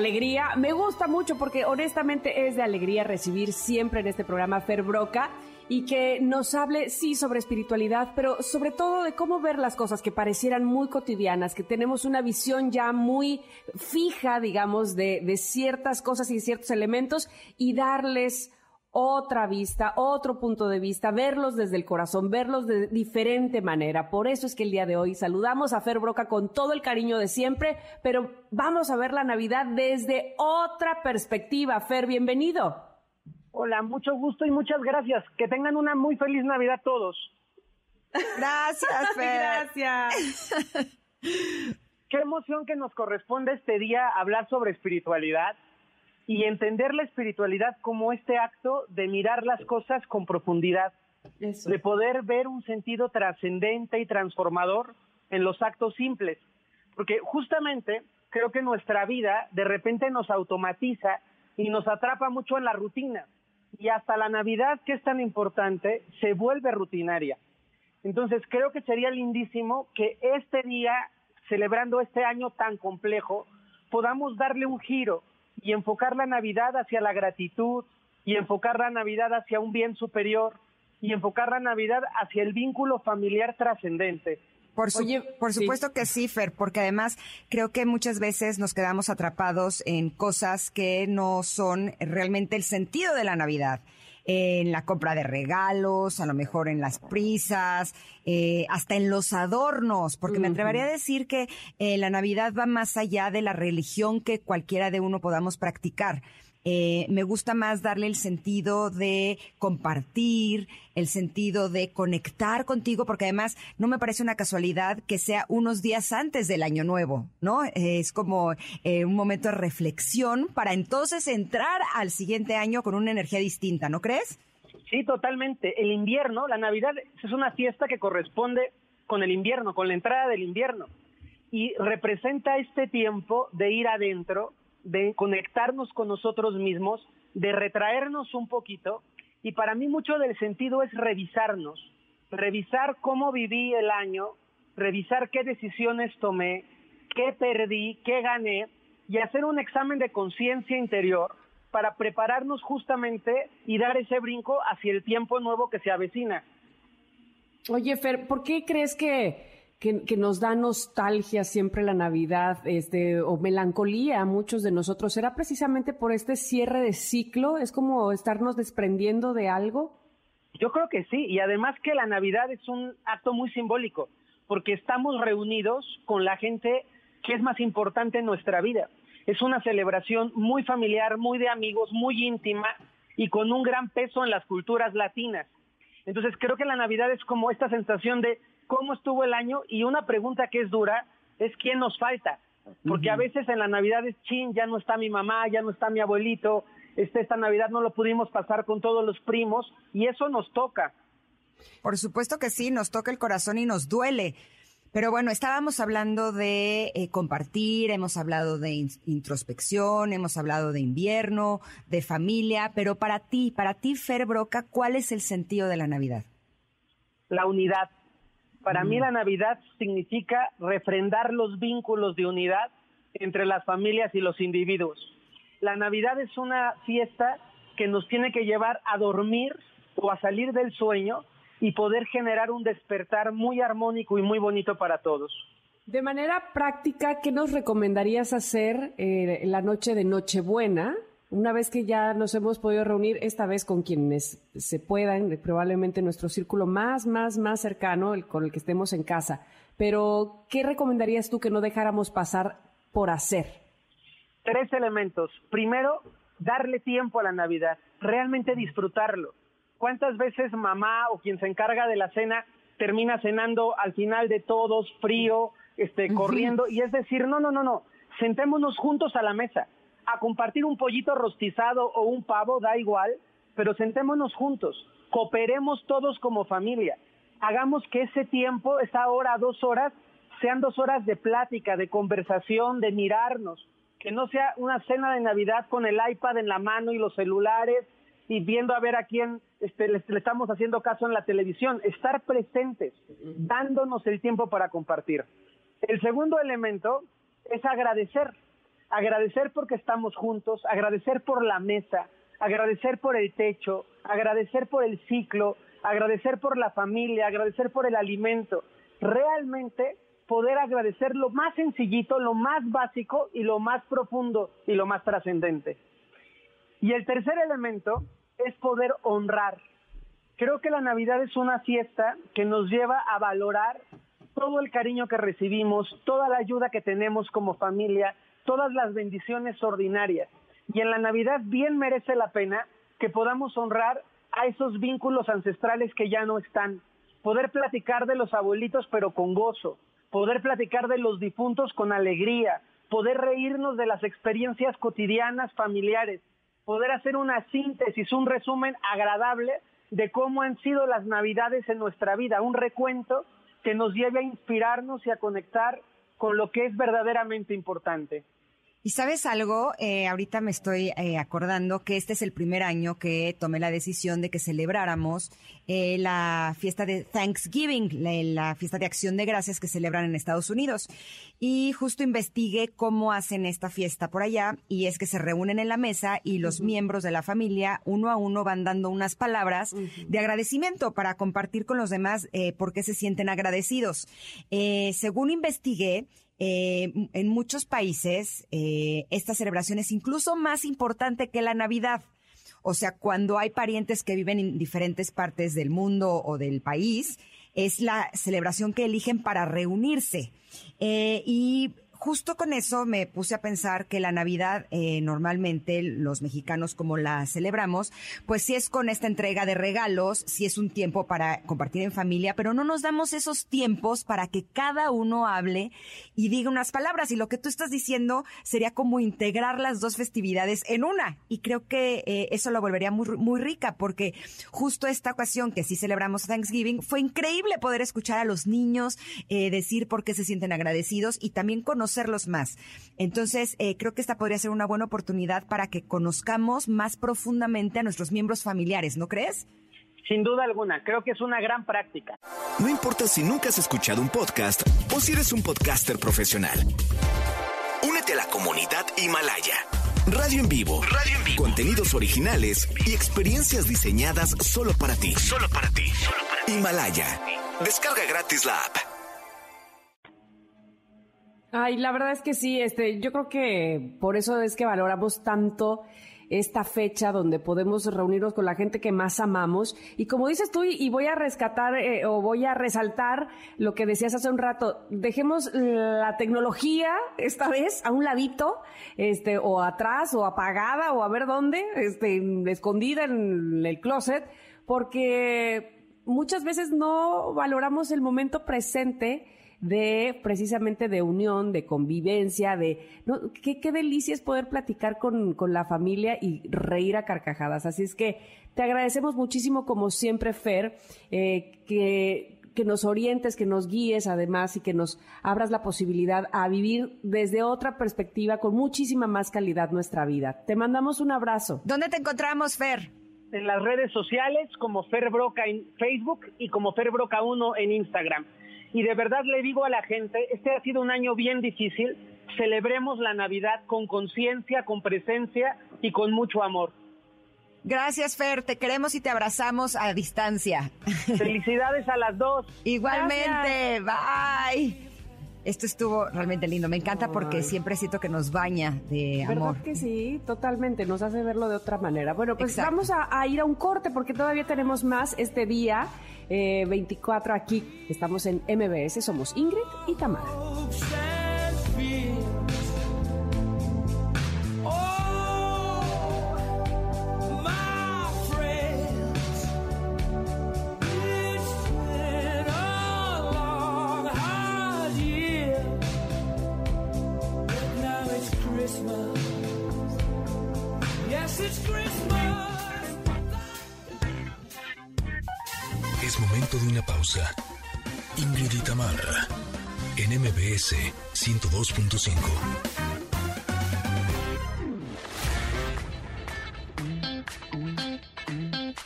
Alegría. Me gusta mucho porque honestamente es de alegría recibir siempre en este programa Fer Broca y que nos hable, sí, sobre espiritualidad, pero sobre todo de cómo ver las cosas que parecieran muy cotidianas, que tenemos una visión ya muy fija, digamos, de, de ciertas cosas y ciertos elementos y darles otra vista, otro punto de vista, verlos desde el corazón, verlos de diferente manera. Por eso es que el día de hoy saludamos a Fer Broca con todo el cariño de siempre, pero vamos a ver la Navidad desde otra perspectiva. Fer, bienvenido. Hola, mucho gusto y muchas gracias. Que tengan una muy feliz Navidad todos. Gracias, [laughs] Fer. Gracias. Qué emoción que nos corresponde este día hablar sobre espiritualidad y entender la espiritualidad como este acto de mirar las cosas con profundidad, Eso. de poder ver un sentido trascendente y transformador en los actos simples. Porque justamente creo que nuestra vida de repente nos automatiza y nos atrapa mucho en la rutina. Y hasta la Navidad, que es tan importante, se vuelve rutinaria. Entonces creo que sería lindísimo que este día, celebrando este año tan complejo, podamos darle un giro y enfocar la Navidad hacia la gratitud, y enfocar la Navidad hacia un bien superior y enfocar la Navidad hacia el vínculo familiar trascendente. Por, su- Oye, por sí. supuesto que sí, Fer, porque además creo que muchas veces nos quedamos atrapados en cosas que no son realmente el sentido de la Navidad. En la compra de regalos, a lo mejor en las prisas, eh, hasta en los adornos, porque me atrevería a decir que eh, la Navidad va más allá de la religión que cualquiera de uno podamos practicar. Eh, me gusta más darle el sentido de compartir, el sentido de conectar contigo, porque además no me parece una casualidad que sea unos días antes del año nuevo, ¿no? Es como eh, un momento de reflexión para entonces entrar al siguiente año con una energía distinta, ¿no crees? Sí, totalmente. El invierno, la Navidad es una fiesta que corresponde con el invierno, con la entrada del invierno. Y representa este tiempo de ir adentro, de conectarnos con nosotros mismos, de retraernos un poquito. Y para mí mucho del sentido es revisarnos, revisar cómo viví el año, revisar qué decisiones tomé, qué perdí, qué gané, y hacer un examen de conciencia interior para prepararnos justamente y dar ese brinco hacia el tiempo nuevo que se avecina. Oye, Fer, ¿por qué crees que, que, nos da nostalgia siempre la Navidad este, o melancolía a muchos de nosotros? ¿Será precisamente por este cierre de ciclo? ¿Es como estarnos desprendiendo de algo? Yo creo que sí, y además que la Navidad es un acto muy simbólico, porque estamos reunidos con la gente que es más importante en nuestra vida. Es una celebración muy familiar, muy de amigos, muy íntima y con un gran peso en las culturas latinas. Entonces creo que la Navidad es como esta sensación de cómo estuvo el año y una pregunta que es dura es quién nos falta. Porque a veces en la Navidad es chin, ya no está mi mamá, ya no está mi abuelito, este, esta Navidad no lo pudimos pasar con todos los primos y eso nos toca. Por supuesto que sí, nos toca el corazón y nos duele. Pero bueno, estábamos hablando de eh, compartir, hemos hablado de in- introspección, hemos hablado de invierno, de familia, pero para ti, para ti, Fer Broca, ¿cuál es el sentido de la Navidad? la unidad. Para mí la Navidad significa refrendar los vínculos de unidad entre las familias y los individuos. La Navidad es una fiesta que nos tiene que llevar a dormir o a salir del sueño y poder generar un despertar muy armónico y muy bonito para todos. De manera práctica, ¿qué nos recomendarías hacer eh, la noche de Nochebuena? Una vez que ya nos hemos podido reunir, esta vez con quienes se puedan, probablemente nuestro círculo más, más, más cercano, el con el que estemos en casa. Pero, ¿qué recomendarías tú que no dejáramos pasar por hacer? Tres elementos. Primero, darle tiempo a la Navidad, realmente disfrutarlo. ¿Cuántas veces mamá o quien se encarga de la cena termina cenando al final de todos, frío, este, corriendo? Y es decir, no, no, no, no, sentémonos juntos a la mesa, a compartir un pollito rostizado o un pavo, da igual, pero sentémonos juntos, cooperemos todos como familia, hagamos que ese tiempo, esa hora, dos horas, sean dos horas de plática, de conversación, de mirarnos, que no sea una cena de Navidad con el iPad en la mano y los celulares y viendo a ver a quién este, le, le estamos haciendo caso en la televisión, estar presentes, dándonos el tiempo para compartir. El segundo elemento es agradecer, agradecer porque estamos juntos, agradecer por la mesa, agradecer por el techo, agradecer por el ciclo, agradecer por la familia, agradecer por el alimento. Realmente poder agradecer lo más sencillito, lo más básico y lo más profundo y lo más trascendente. Y el tercer elemento es poder honrar. Creo que la Navidad es una fiesta que nos lleva a valorar todo el cariño que recibimos, toda la ayuda que tenemos como familia, todas las bendiciones ordinarias. Y en la Navidad bien merece la pena que podamos honrar a esos vínculos ancestrales que ya no están. Poder platicar de los abuelitos pero con gozo, poder platicar de los difuntos con alegría, poder reírnos de las experiencias cotidianas familiares, poder hacer una síntesis, un resumen agradable de cómo han sido las navidades en nuestra vida, un recuento que nos lleve a inspirarnos y a conectar con lo que es verdaderamente importante. Y sabes algo, Eh, ahorita me estoy eh, acordando que este es el primer año que tomé la decisión de que celebráramos eh, la fiesta de Thanksgiving, la, la fiesta de acción de gracias que celebran en Estados Unidos. Y justo investigué cómo hacen esta fiesta por allá y es que se reúnen en la mesa y los miembros de la familia uno a uno van dando unas palabras de agradecimiento para compartir con los demás eh, por qué se sienten agradecidos. Eh, según investigué, eh, en muchos países eh, esta celebración es incluso más importante que la Navidad. O sea, cuando hay parientes que viven en diferentes partes del mundo o del país, es la celebración que eligen para reunirse. Eh, y justo con eso me puse a pensar que la Navidad, eh, normalmente los mexicanos como la celebramos, pues sí es con esta entrega de regalos, sí es un tiempo para compartir en familia, pero no nos damos esos tiempos para que cada uno hable y diga unas palabras. Y lo que tú estás diciendo sería como integrar las dos festividades en una. Y creo que eh, eso lo volvería muy, muy rica, porque justo esta ocasión que sí celebramos Thanksgiving, fue increíble poder escuchar a los niños eh, decir por qué se sienten agradecidos y también conocerlos más. Entonces, eh, creo que esta podría ser una buena oportunidad para que conozcamos más profundamente a nuestros miembros familiares, ¿no crees? Sin duda alguna, creo que es una gran práctica. No importa si nunca has escuchado un podcast o si eres un podcaster profesional. Únete a la comunidad Himalaya. Radio en vivo. Radio en vivo. Contenidos originales y experiencias diseñadas solo para ti. Solo para ti. Himalaya. Descarga gratis la app. Ay, la verdad es que sí, este, yo creo que por eso es que valoramos tanto esta fecha donde podemos reunirnos con la gente que más amamos. Y como dices tú, y voy a rescatar eh, o voy a resaltar lo que decías hace un rato, dejemos la tecnología esta vez a un ladito, este, o atrás, o apagada, o a ver dónde, este, escondida en el closet, porque muchas veces no valoramos el momento presente de precisamente de unión, de convivencia, de ¿no? qué, qué delicia es poder platicar con, con la familia y reír a carcajadas. Así es que te agradecemos muchísimo, como siempre, Fer, eh, que que nos orientes, que nos guíes además y que nos abras la posibilidad a vivir desde otra perspectiva con muchísima más calidad nuestra vida. Te mandamos un abrazo. ¿Dónde te encontramos, Fer? En las redes sociales como Fer Broca en Facebook y como Fer Broca 1 en Instagram. Y de verdad le digo a la gente, este ha sido un año bien difícil, celebremos la Navidad con conciencia, con presencia y con mucho amor. Gracias, Fer. Te queremos y te abrazamos a distancia. Felicidades a las dos. Igualmente. Bye. Esto estuvo realmente lindo. Me encanta porque siempre siento que nos baña de amor. ¿Verdad que sí? Totalmente, nos hace verlo de otra manera. Bueno, pues Exacto. vamos a, a ir a un corte porque todavía tenemos más este día eh, 24 aquí. Estamos en MBS, somos Ingrid y Tamara. Pausa. Ingrid en MBS 102.5.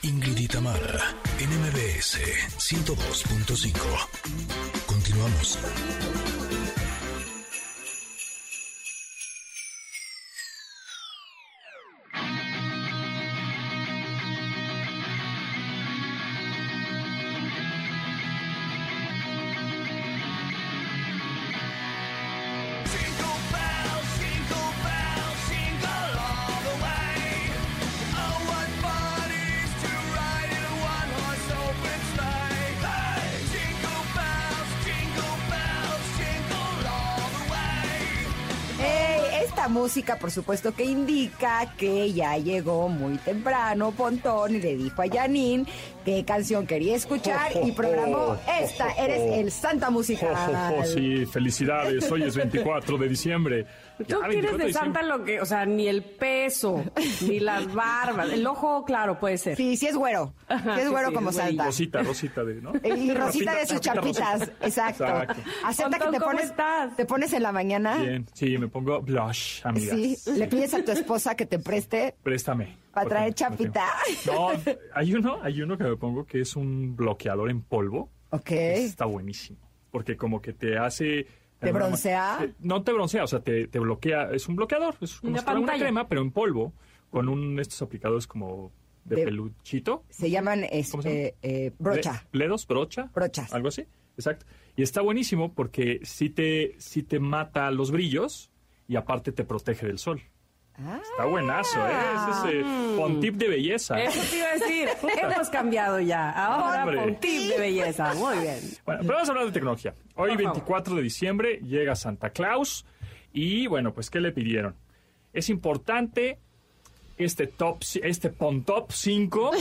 Ingrid y Tamara, en MBS 102.5. Continuamos. Por supuesto, que indica que ya llegó muy temprano Pontón y le dijo a Janine qué canción quería escuchar y programó esta. Eres el Santa Musical. Oh, oh, oh, sí, felicidades. Hoy es 24 de diciembre. Tú Ya, 24 tienes de. Santa lo que, o sea, ni el peso, [laughs] ni las barbas. El ojo, claro, puede ser. Sí, sí es güero. Sí es güero sí, como es. Santa. Rosita, Rosita de, ¿no? Y Rosita de sus chapitas, exacto. Exacto. Acepta que te ¿cómo pones, estás? te pones en la mañana. Bien, sí, me pongo blush, amigas. Sí, le pides a tu esposa que te preste Préstame. para traer chapita. No, [laughs] hay uno, hay uno que me pongo que es un bloqueador en polvo. Ok. Está buenísimo. Porque como que te hace. ¿Te broncea? no te broncea, o sea, te, te bloquea. Es un bloqueador. Es como Una si fuera una crema, pero en polvo. Con un estos aplicadores como de, De- peluchito. Se llaman ¿Cómo se este, eh, brocha. Le- ledos, brocha. Brochas. Algo así. Exacto. Y está buenísimo porque sí te, sí te mata los brillos y aparte te protege del sol. Ah. Está buenazo, ¿eh? Ese es eh, con tip de belleza. Eso te iba a decir. [laughs] Hemos cambiado ya. Ahora Hombre. con tip de belleza. Muy bien. Bueno, pero vamos a hablar de tecnología. Hoy, Por favor. 24 de diciembre, llega Santa Claus. Y bueno, pues, ¿qué le pidieron? Es importante este top, este pon top 5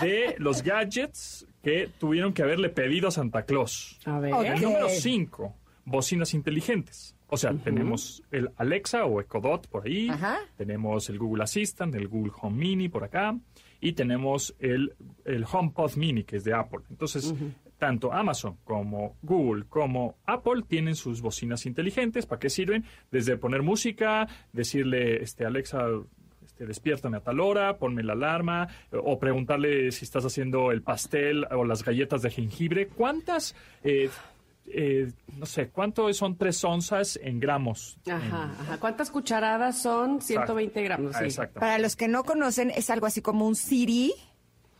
de los gadgets que tuvieron que haberle pedido a Santa Claus. A ver. El número 5, bocinas inteligentes. O sea, tenemos el Alexa o Echo Dot por ahí, Ajá. tenemos el Google Assistant, el Google Home Mini por acá, y tenemos el, el HomePod Mini, que es de Apple. Entonces, tanto Amazon como Google como Apple tienen sus bocinas inteligentes. ¿Para qué sirven? Desde poner música, decirle, este, Alexa, este, despiértame a tal hora, ponme la alarma, o preguntarle si estás haciendo el pastel o las galletas de jengibre. ¿Cuántas, eh, eh, no sé, cuánto son tres onzas en gramos? Ajá, ajá. ¿Cuántas cucharadas son? 120 gramos. Ah, Sí. exacto. Para los que no conocen, es algo así como un Siri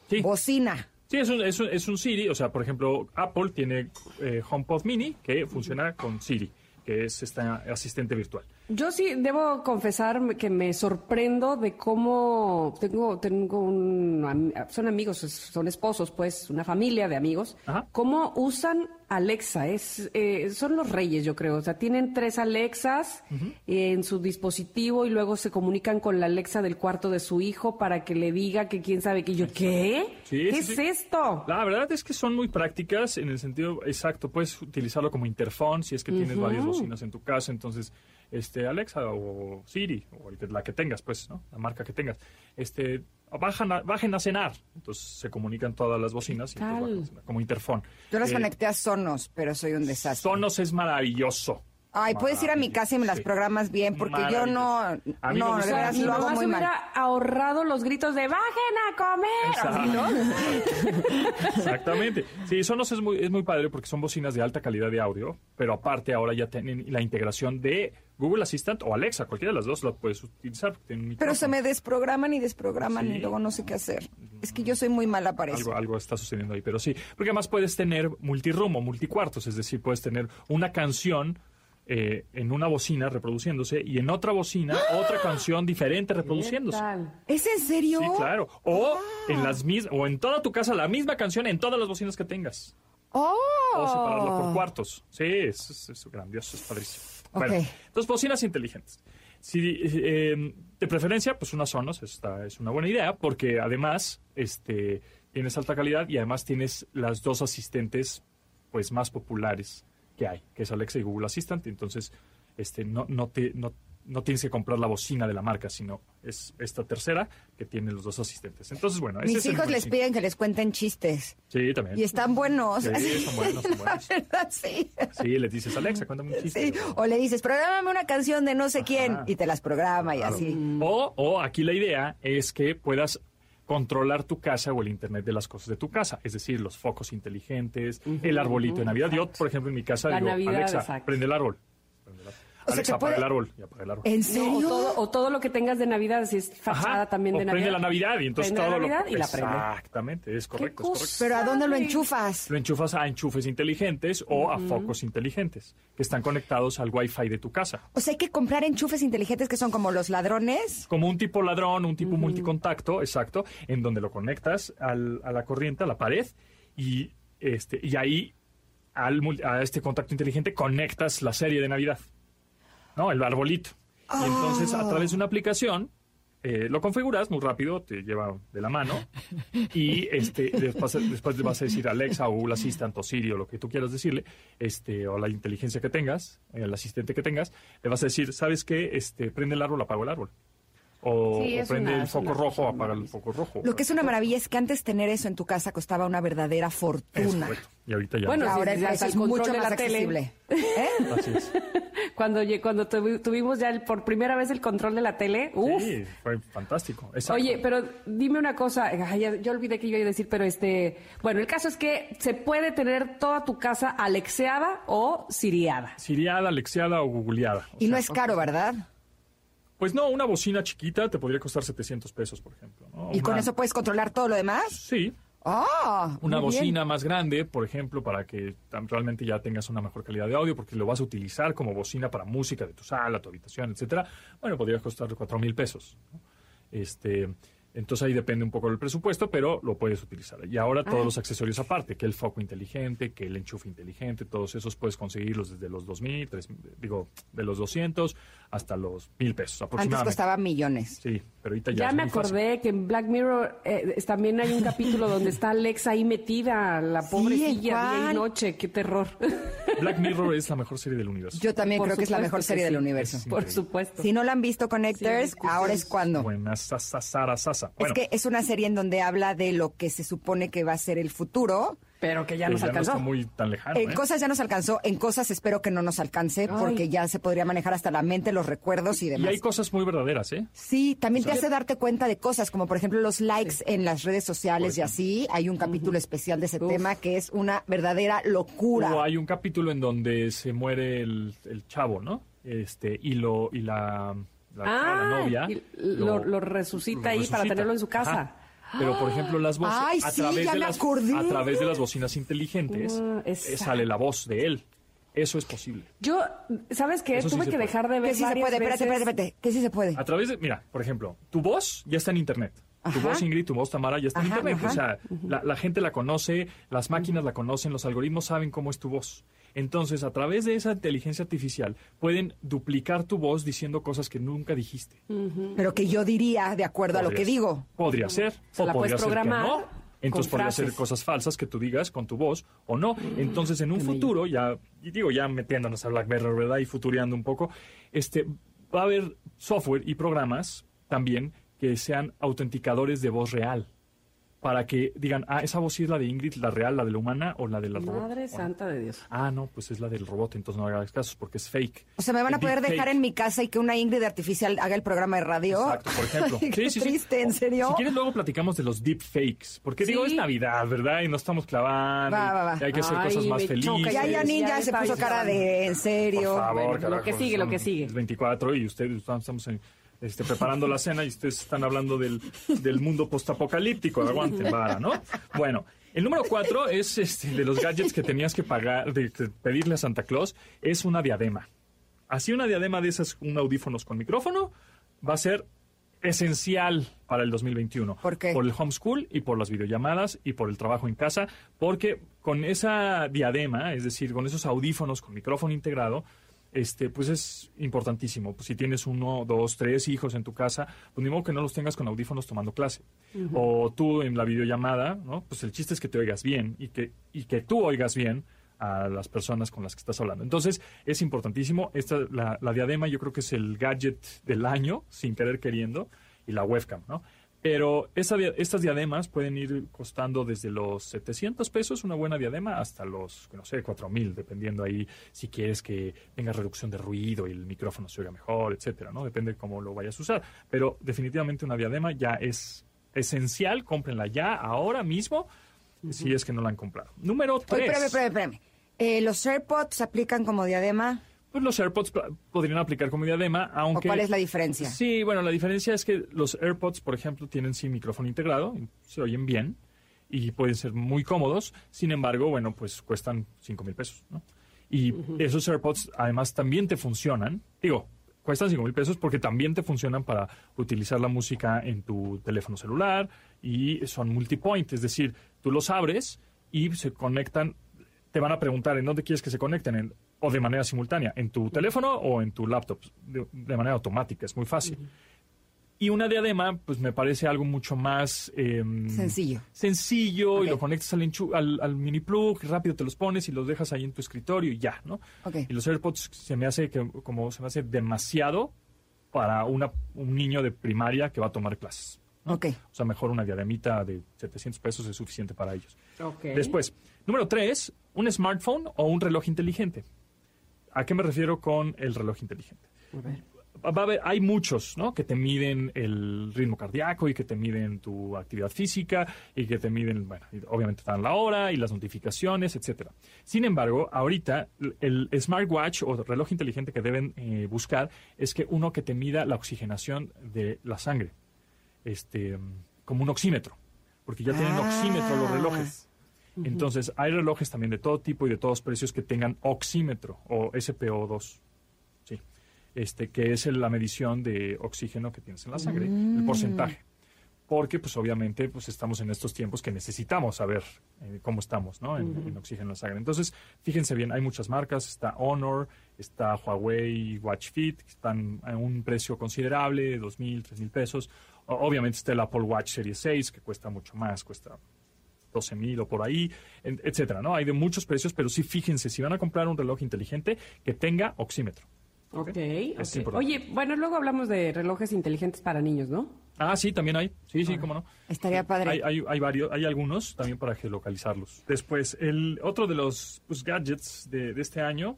Sí. bocina. Sí, es un, es, un, es un Siri, o sea, por ejemplo, Apple tiene eh, HomePod Mini que funciona con Siri, que es esta asistente virtual. Yo sí debo confesar que me sorprendo de cómo tengo tengo un son amigos, son esposos, pues una familia de amigos. Ajá. Cómo usan Alexa es eh, son los reyes, yo creo. O sea, tienen tres Alexas eh, en su dispositivo y luego se comunican con la Alexa del cuarto de su hijo para que le diga que quién sabe que yo qué. Sí, ¿Qué sí, es sí. esto? La verdad es que son muy prácticas en el sentido exacto. Puedes utilizarlo como interfón si es que tienes varias bocinas en tu casa. Entonces, este Alexa o Siri o la que tengas, pues, ¿no? La marca que tengas. Este, bajan a- bajen a cenar. Entonces se comunican todas las bocinas y pues, como interfón. Yo las Eh, conecté a Sonos, pero soy un desastre. Sonos es maravilloso. Ay, puedes ir a mi casa y me las programas bien, porque yo no, Maravilloso. A mí me no, veras Mi lo hago muy mal. hubiera ahorrado los gritos de bajen a comer. Así, ¿no? Exactamente. Sí, Sonos es muy, es muy padre porque son bocinas de alta calidad de audio, pero aparte ahora ya tienen la integración de Google Assistant o Alexa, cualquiera de las dos la puedes utilizar. porque tienen un Pero se me desprograman y desprograman Sí. y luego no sé qué hacer. Es que yo soy muy mala para eso. Algo, algo está sucediendo ahí, pero sí. Porque además puedes tener multiroom o multicuartos, es decir, puedes tener una canción eh, en una bocina reproduciéndose y en otra bocina otra canción diferente reproduciéndose. ¿Es en serio? Sí, claro. O en las mis o en toda tu casa la misma canción en todas las bocinas que tengas. ¡Oh! O separarlo por cuartos. Sí, es, es- es grandioso, es padrísimo. Bueno, entonces, bocinas inteligentes. Si, eh, de preferencia, pues una Sonos esta es una buena idea porque además este, tienes alta calidad y además tienes las dos asistentes pues más populares que hay, que es Alexa y Google Assistant. Entonces, este, no, no, te, no, no tienes que comprar la bocina de la marca, sino es esta tercera que tiene los dos asistentes. Entonces, bueno, ese Mis es el hijos les cinco. piden que les cuenten chistes. Sí, también. Y están buenos. Sí, son buenos, son buenos. [laughs] La verdad, sí. Sí, le dices, Alexa, cuéntame un chiste. Sí, O le dices, prográmame una canción de no sé quién y te las programa y Claro. así. O, o aquí la idea es que puedas controlar tu casa o el Internet de las cosas de tu casa, es decir, los focos inteligentes, el arbolito de Navidad. Yo, por ejemplo, en mi casa La digo, Navidad, Alexa, exacto. prende el árbol. Prende el árbol. O sea, Alexa, que apaga puede- el árbol y apaga el árbol. ¿En No, serio? o, todo, o todo lo que tengas de Navidad, si es fachada Ajá, también de Navidad. prende la Navidad y entonces Prende la todo lo- Navidad y la prende. Exactamente, es correcto, es cosa? correcto. Pero ¿a dónde lo enchufas? Lo enchufas a enchufes inteligentes o a focos inteligentes que están conectados al Wi-Fi de tu casa. O sea, hay que comprar enchufes inteligentes que son como los ladrones. como un tipo ladrón, un tipo multicontacto, exacto, en donde lo conectas al- a la corriente, a la pared, y, este, y ahí al, a este contacto inteligente conectas la serie de Navidad, ¿no? El arbolito. Y entonces, a través de una aplicación, eh, lo configuras muy rápido, te lleva de la mano y este después, después le vas a decir Alexa o Google Assistant o Siri o lo que tú quieras decirle, este o la inteligencia que tengas, el asistente que tengas, le vas a decir, ¿sabes qué? Este, prende el árbol, apago el árbol. O, Sí, o prende una- el foco una rojo, cosa apaga el foco rojo. Lo que es una maravilla es que antes tener eso en tu casa costaba una verdadera fortuna. correcto. Y ahorita ya. Bueno, ahora sí, es mucho de más la tele. accesible. ¿Eh? [laughs] Así es. Cuando, cuando tuvi- tuvimos ya el- por primera vez el control de la tele, ¡uf! Sí, fue fantástico. Exacto. Oye, pero dime una cosa, yo olvidé que iba a decir, pero este, bueno, el caso es que se puede tener toda tu casa alexeada o siriada. Siriada, Alexiada o Googleada. O Y no es caro, ¿verdad? Pues no, una bocina chiquita te podría costar 700 pesos, por ejemplo. ¿no? ¿Y con eso puedes controlar todo lo demás? Sí, ¡Ah! una bien. bocina más grande, por ejemplo, para que realmente ya tengas una mejor calidad de audio, porque lo vas a utilizar como bocina para música de tu sala, tu habitación, etcétera. Bueno, podría costar cuatro mil pesos. ¿no? Este, entonces ahí depende un poco del presupuesto, pero lo puedes utilizar. Y ahora todos los accesorios aparte, que el foco inteligente, que el enchufe inteligente, todos esos puedes conseguirlos desde los 2000, tres- digo, de los 200 hasta los mil pesos Antes aproximadamente. costaba millones. Sí, pero ahorita ya, Ya es me muy fácil. acordé que en Black Mirror eh, es- también hay un capítulo [laughs] donde está Alexa ahí metida, la Sí, pobrecilla, día y noche, qué terror. [laughs] Black Mirror es la mejor serie del universo. Yo también Por creo que es la mejor serie del sí. universo. Es Por supuesto. Si no la han visto, Connectors, Sí, ahora es cuando. Buena sasa, sara, sasa. Bueno, Es que es una serie en donde habla de lo que se supone que va a ser el futuro. Pero que ya que nos ya no alcanzó. está muy tan lejano. En ¿eh? cosas ya nos alcanzó, en cosas espero que no nos alcance, porque ya se podría manejar hasta la mente, los recuerdos y Y demás. hay cosas muy verdaderas, ¿eh? Sí, también te hace darte cuenta de cosas, como por ejemplo los likes en las redes sociales y así. Hay un capítulo especial de ese Uf. tema que es una verdadera locura. O hay un capítulo en donde se muere el, el chavo, ¿no? Este, y lo, y la, la, Ah, la novia. y lo- lo resucita ahí para tenerlo en su casa. Ajá. Pero, por ejemplo, las voces, Ay, a, sí, través ya de me las, acordé. a través de las bocinas inteligentes, Ah, eh, sale la voz de él. Eso es posible. Yo, ¿sabes qué? Eso Tuve que dejar de ver Que sí se puede, espérate, espérate, espérate, que sí se puede. A través de, mira, por ejemplo, tu voz ya está en Internet. Tu Ajá. voz Ingrid, tu voz Tamara ya está en Internet. ajá. O sea, la, la gente la conoce, las máquinas la conocen, los algoritmos saben cómo es tu voz. Entonces, a través de esa inteligencia artificial, pueden duplicar tu voz diciendo cosas que nunca dijiste. Pero que yo diría de acuerdo a lo que digo. Podría ser, Se o la podría puedes ser que programar no. Entonces podría ser cosas falsas que tú digas con tu voz o no. Entonces, en un futuro, ya, y digo, ya metiéndonos a Black Mirror, ¿verdad? Y futureando un poco, este, va a haber software y programas también que sean autenticadores de voz real. Para que digan, ah, esa voz sí es la de Ingrid, la real, la de la humana o la de la robot. Madre santa de Dios. Ah, no, pues es la del robot, entonces no hagas caso porque es fake. O sea, me van a El poder dejar en mi casa y que una Ingrid artificial haga el programa de radio. Exacto, por ejemplo. [laughs] Ay, qué Sí, sí, sí. triste, ¿en serio? Si quieres, luego platicamos de los deepfakes. Porque digo, Sí. es Navidad, ¿verdad? Y no estamos clavando. Va, va, va. Y hay que hacer Ay, cosas más felices. choca Ya, ya, Sí, ninja ya se puso cara de en serio. Por favor, Bueno, lo carajo, que sigue, lo que sigue. el 24 y ustedes estamos en- este, preparando la cena y ustedes están hablando del, del mundo postapocalíptico. Aguanten, vara, ¿no? Bueno, el número cuatro es este, de los gadgets que tenías que pagar, de, pedirle a Santa Claus, es una diadema. Así una diadema de esas, un audífonos con micrófono, va a ser esencial para el 2021. ¿Por qué? Por el homeschool y por las videollamadas y por el trabajo en casa, porque con esa diadema, es decir, con esos audífonos con micrófono integrado, este, pues es importantísimo. Pues si tienes uno, dos, tres hijos en tu casa, pues ni modo que no los tengas con audífonos tomando clase. O tú en la videollamada, ¿no? Pues el chiste es que te oigas bien y que, y que tú oigas bien a las personas con las que estás hablando. Entonces, es importantísimo. Esta, la, la diadema yo creo que es el gadget del año, sin querer queriendo, y la webcam, ¿no? Pero esta estas diademas pueden ir costando desde los 700 pesos, una buena diadema, hasta los, no sé, 4000, dependiendo ahí si quieres que tenga reducción de ruido y el micrófono se oiga mejor, etcétera, ¿no? Depende de cómo lo vayas a usar. Pero definitivamente una diadema ya es esencial, cómprenla ya, ahora mismo, si es que no la han comprado. Número Oye, 3. espérame, espérame, espérame. Eh, ¿Los AirPods se aplican como diadema? Pues los AirPods podrían aplicar como diadema, ¿O aunque... cuál es la diferencia? Sí, bueno, la diferencia es que los AirPods, por ejemplo, tienen sí micrófono integrado, se oyen bien y pueden ser muy cómodos. Sin embargo, bueno, pues cuestan 5 mil pesos, ¿no? Y esos AirPods además también te funcionan. Digo, cuestan 5 mil pesos porque también te funcionan para utilizar la música en tu teléfono celular y son multipoint, es decir, tú los abres y se conectan te van a preguntar en dónde quieres que se conecten en- o de manera simultánea, en tu teléfono o en tu laptop, de, de manera automática, es muy fácil. Y una diadema, pues me parece algo mucho más... em, Sencillo. Sencillo, y lo conectas al, enchu- al, al mini plug, rápido te los pones y los dejas ahí en tu escritorio y ya, ¿no? Ok. Y los AirPods se me hace que, como se me hace demasiado para una, un niño de primaria que va a tomar clases. ¿no? Ok. O sea, mejor una diademita de 700 pesos es suficiente para ellos. Después, número tres, un smartphone o un reloj inteligente. ¿A qué me refiero con el reloj inteligente? Va a haber- hay muchos, ¿no? Que te miden el ritmo cardíaco y que te miden tu actividad física y que te miden, bueno, obviamente te dan la hora y las notificaciones, etcétera. Sin embargo, ahorita el el smartwatch o reloj inteligente que deben eh, buscar es que uno que te mida la oxigenación de la sangre, este, como un oxímetro, porque ya tienen oxímetro los relojes. Entonces, hay relojes también de todo tipo y de todos precios que tengan oxímetro o SPO2. Sí. Este, que es la medición de oxígeno que tienes en la sangre, el porcentaje. Porque, pues, obviamente, pues, estamos en estos tiempos que necesitamos saber eh, cómo estamos, ¿no? En, en oxígeno en la sangre. Entonces, fíjense bien, hay muchas marcas. Está Honor, está Huawei Watch Fit, que están a un precio considerable, dos mil, tres mil pesos. Obviamente está el Apple Watch Series 6, que cuesta mucho más, cuesta 12 mil o por ahí, etcétera, ¿no? Hay de muchos precios, pero sí fíjense, si van a comprar un reloj inteligente, que tenga oxímetro. Ok. Oye, bueno, luego hablamos de relojes inteligentes para niños, ¿no? Ah, sí, también hay. Sí, sí, cómo no. Estaría padre. Hay, hay, hay varios, hay algunos también para geolocalizarlos. Después, el otro de los pues, gadgets de, de este año,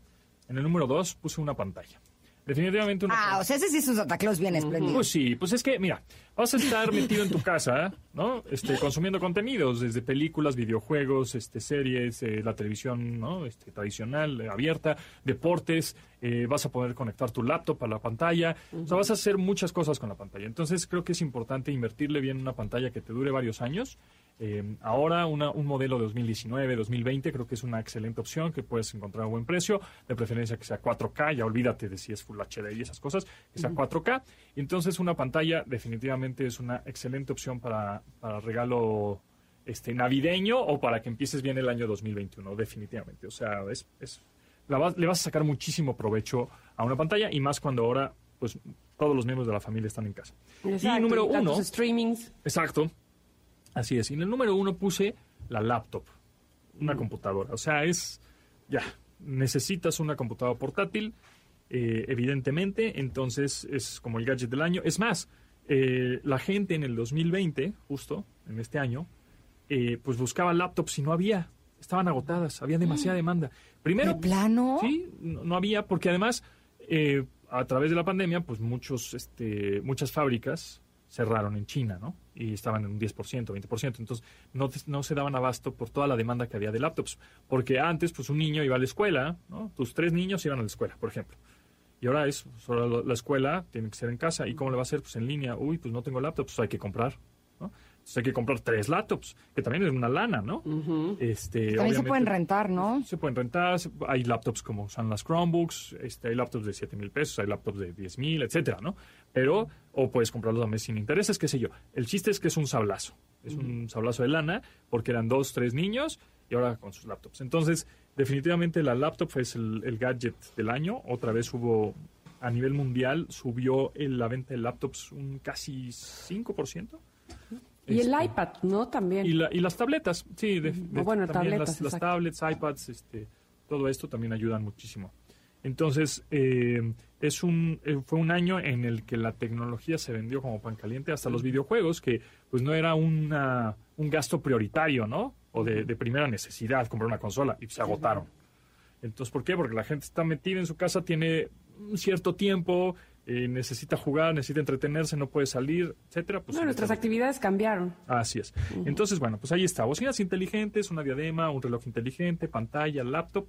en el número dos, puse una pantalla. Definitivamente una Ah, o sea, ese sí es un Santa Claus bien espléndido. Pues sí, pues es que, mira, vas a estar metido en tu casa, ¿no? Este, consumiendo contenidos, desde películas, videojuegos, este, series, eh, la televisión, ¿no? Este, tradicional, eh, abierta, deportes, eh, vas a poder conectar tu laptop a la pantalla, o sea, vas a hacer muchas cosas con la pantalla. Entonces, creo que es importante invertirle bien en una pantalla que te dure varios años. Eh, ahora, una- un modelo de 2019, 2020, creo que es una excelente opción que puedes encontrar a buen precio, de preferencia que sea 4K, ya olvídate de si es Full HD y esas cosas, que sea 4K. Entonces, una pantalla definitivamente es una excelente opción para, para regalo este navideño o para que empieces bien el año 2021, definitivamente. O sea, es, es- la le vas a sacar muchísimo provecho a una pantalla y más cuando ahora, pues, todos los miembros de la familia están en casa. Exacto, y número uno, streamings. Exacto. Así es. Y en el número uno puse la laptop, una computadora. O sea, es ya, necesitas una computadora portátil, eh, evidentemente, entonces es como el gadget del año. Es más, eh, la gente en el 2020, justo en este año, eh, pues buscaba laptops y no había. Estaban agotadas, había demasiada demanda. Primero, ¿De plano? Sí, no, no había, porque además, eh, a través de la pandemia, pues muchos, este, muchas fábricas cerraron en China, ¿no? Y estaban en un 10%, 20%. Entonces, no, no se daban abasto por toda la demanda que había de laptops. Porque antes, pues un niño iba a la escuela, ¿no? Tus tres niños iban a la escuela, por ejemplo. Y ahora es, solo la- la escuela tiene que ser en casa. ¿Y cómo le va a hacer? Pues en línea. Uy, pues no tengo laptops, hay que comprar, ¿no? Entonces hay que comprar tres laptops, que también es una lana, ¿no? este, También se pueden rentar, ¿no? se pueden rentar, hay laptops como son las Chromebooks, este, hay laptops de 7 mil pesos, hay laptops de 10 mil, etcétera, ¿no? Pero, o puedes comprarlos a mes sin intereses, qué sé yo. El chiste es que es un sablazo, es un sablazo de lana, porque eran dos, tres niños y ahora con sus laptops. Entonces, definitivamente la laptop es el, el gadget del año. Otra vez hubo, a nivel mundial, subió el- la venta de laptops un casi 5%. Y el Este, iPad, ¿no? También. y, la- y las tabletas, sí, de, de- O bueno, también tabletas, las, tablets, iPads, este, todo esto también ayudan muchísimo. Entonces, eh, es un, eh, fue un año en el que la tecnología se vendió como pan caliente, hasta los videojuegos, que pues no era una, un gasto prioritario, ¿no? O de, de primera necesidad, comprar una consola, y se agotaron. Entonces, ¿por qué? Porque la gente está metida en su casa, tiene un cierto tiempo, eh, necesita jugar, necesita entretenerse, no puede salir, etcétera. Pues no, nuestras actividades cambiaron. Así es. Entonces, bueno, pues ahí está. Bocinas inteligentes, una diadema, un reloj inteligente, pantalla, laptop.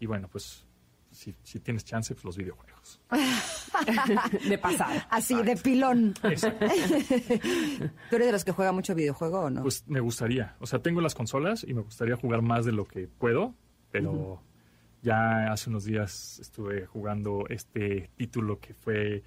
Y bueno, pues si, si tienes chance, pues los videojuegos. [laughs] De pasada. Así, de pilón. Exacto. [laughs] ¿Tú eres de los que juega mucho videojuego o no? Pues me gustaría. O sea, tengo las consolas y me gustaría jugar más de lo que puedo, pero ya hace unos días estuve jugando este título que fue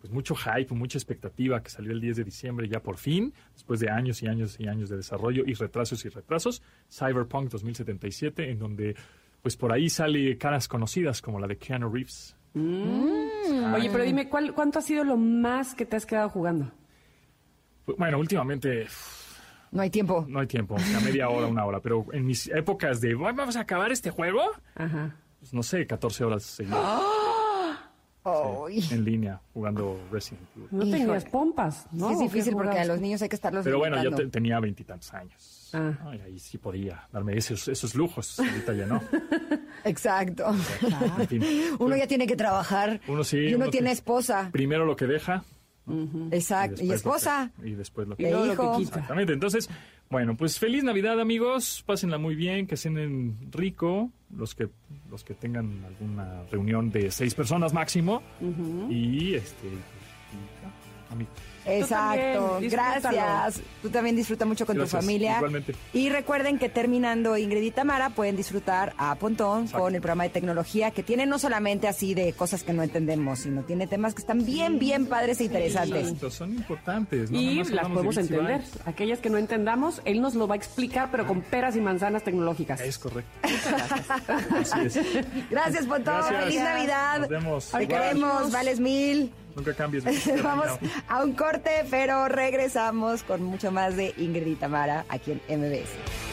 pues mucho hype, mucha expectativa, que salió el 10 de diciembre ya por fin, después de años y años y años de desarrollo y retrasos y retrasos, Cyberpunk 2077, en donde pues por ahí sale caras conocidas como la de Keanu Reeves. Oye, pero dime, ¿cuál, ¿cuánto ha sido lo más que te has quedado jugando? Pues, Bueno, últimamente No hay tiempo. no hay tiempo, a media hora, una hora, pero en mis épocas de "Bueno, vamos a acabar este juego, Ajá. pues, no sé, 14 horas seguidas Ay. en línea jugando Resident Evil. No Híjole. tenías pompas, ¿no? Sí, es ¿O qué difícil porque a los niños hay que estarlos Pero bueno, yo te- tenía veintitantos años. Ah. ahí sí podía darme esos, esos lujos. Ahorita ya no. [laughs] Exacto. En fin. [laughs] Uno ya tiene que trabajar. Uno sí, Y uno, uno tiene que- esposa. Primero lo que deja. Exacto. Y, después lo esposa. que- y después lo Y que luego lo hijo. que quita. Exactamente. Entonces, bueno, pues feliz Navidad, amigos. Pásenla muy bien, que cenen rico. Los que los que tengan alguna reunión de seis personas máximo. Y este. y ya, amigos. Exacto. Gracias. Tú también disfruta mucho con Gracias, tu familia. igualmente. Y recuerden que terminando Ingrid y Tamara pueden disfrutar a Pontón Exacto. con el programa de tecnología que tiene no solamente así de cosas que no entendemos, sino tiene temas que están bien, bien padres e interesantes. Exacto, son importantes. ¿no? Y Nomás las podemos entender. Aquellas que no entendamos, él nos lo va a explicar, pero con peras y manzanas tecnológicas. Es correcto. Así es. Gracias, Pontón. Gracias. Feliz Navidad. Nos vemos. Te Igual. queremos, vales mil. Nunca cambies. [laughs] Vamos a un corte, pero regresamos con mucho más de Ingrid y Tamara aquí en MBS.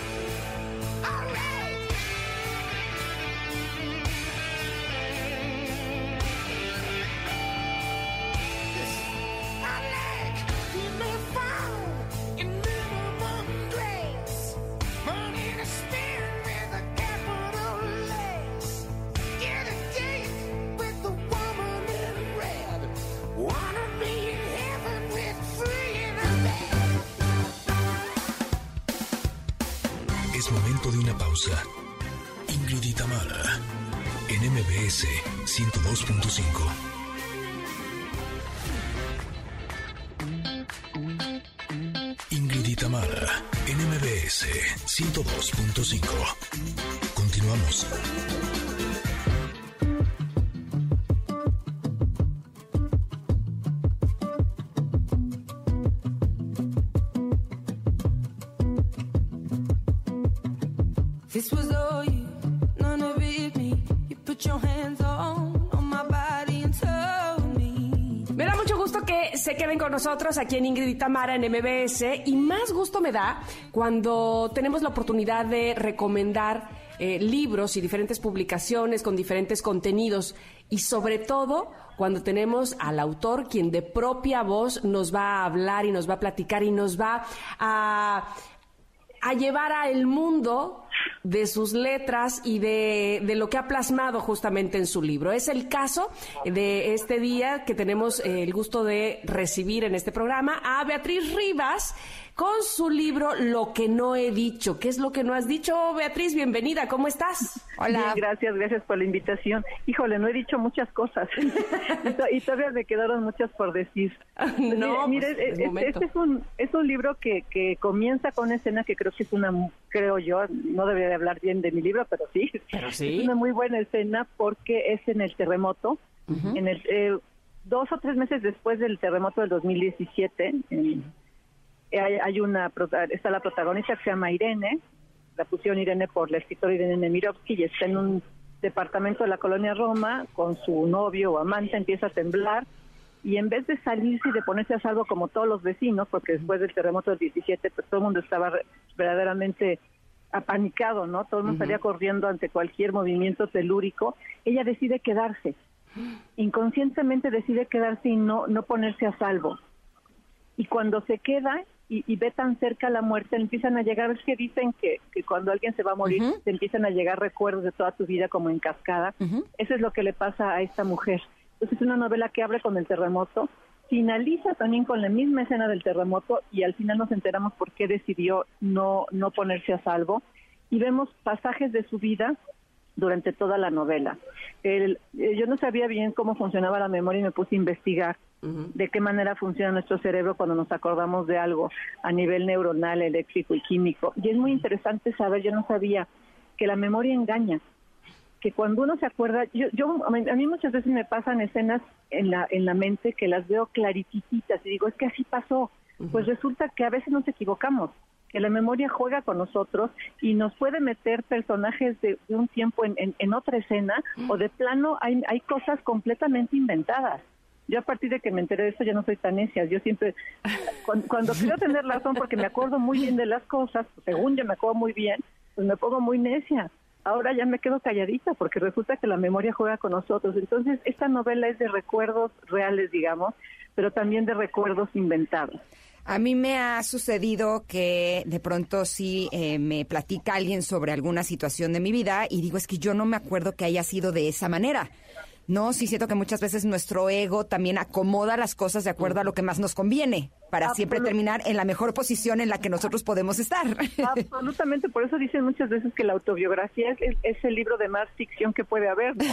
Se queden con nosotros aquí en Ingrid y Tamara en MBS y más gusto me da cuando tenemos la oportunidad de recomendar eh, libros y diferentes publicaciones con diferentes contenidos y sobre todo cuando tenemos al autor quien de propia voz nos va a hablar y nos va a platicar y nos va a a llevar a el mundo de sus letras y de, de lo que ha plasmado justamente en su libro. Es el caso de este día que tenemos eh, el gusto de recibir en este programa a Beatriz Rivas con su libro Lo que no he dicho. ¿Qué es lo que no has dicho, Beatriz? Bienvenida, ¿cómo estás? Hola. Bien, gracias, gracias por la invitación. Híjole, no he dicho muchas cosas [laughs] y, to- y todavía me quedaron muchas por decir. [laughs] No, mire, pues, es este, este es un es un libro que, que comienza con una escena que creo que es una, mu- creo yo, no debería de hablar bien de mi libro, pero sí, Pero sí. es una muy buena escena porque es en el terremoto, en el eh, dos o tres meses después del terremoto del 2017. en- hay, hay una está la protagonista que se llama Irene, la pusieron Irene por la escritora Irene Nemirovsky y está en un departamento de la colonia Roma con su novio o amante, empieza a temblar y en vez de salirse y de ponerse a salvo como todos los vecinos, porque después del terremoto del 17 pues todo el mundo estaba verdaderamente apanicado, ¿no? Todo el mundo salía corriendo ante cualquier movimiento telúrico, ella decide quedarse. Inconscientemente decide quedarse y no no ponerse a salvo y cuando se queda y, y ve tan cerca la muerte, empiezan a llegar, es que dicen que, que cuando alguien se va a morir, te empiezan a llegar recuerdos de toda tu vida como en cascada. Eso es lo que le pasa a esta mujer. Entonces es una novela que abre con el terremoto, finaliza también con la misma escena del terremoto y al final nos enteramos por qué decidió no, no ponerse a salvo y vemos pasajes de su vida durante toda la novela. El- eh, yo no sabía bien cómo funcionaba la memoria y me puse a investigar de qué manera funciona nuestro cerebro cuando nos acordamos de algo a nivel neuronal, eléctrico y químico. Y es muy interesante saber, yo no sabía que la memoria engaña, que cuando uno se acuerda, yo, yo a mí muchas veces me pasan escenas en la en la mente que las veo claritititas y digo, es que así pasó. Pues resulta que a veces nos equivocamos, que la memoria juega con nosotros y nos puede meter personajes de, de un tiempo en, en- en otra escena o de plano hay, hay cosas completamente inventadas. Yo a partir de que me enteré de eso ya no soy tan necia. Yo siempre cuando, creo tener razón, porque me acuerdo muy bien de las cosas, según yo me acuerdo muy bien, pues me pongo muy necia. Ahora ya me quedo calladita porque resulta que la memoria juega con nosotros. Entonces, esta novela es de recuerdos reales, digamos, pero también de recuerdos inventados. A mí me ha sucedido que de pronto sí eh, me platica alguien sobre alguna situación de mi vida y digo, es que yo no me acuerdo que haya sido de esa manera. No, sí siento que muchas veces nuestro ego también acomoda las cosas de acuerdo a lo que más nos conviene, para siempre terminar en la mejor posición en la que nosotros podemos estar. Absolutamente, por eso dicen muchas veces que la autobiografía es, es- es el libro de más ficción que puede haber, ¿no?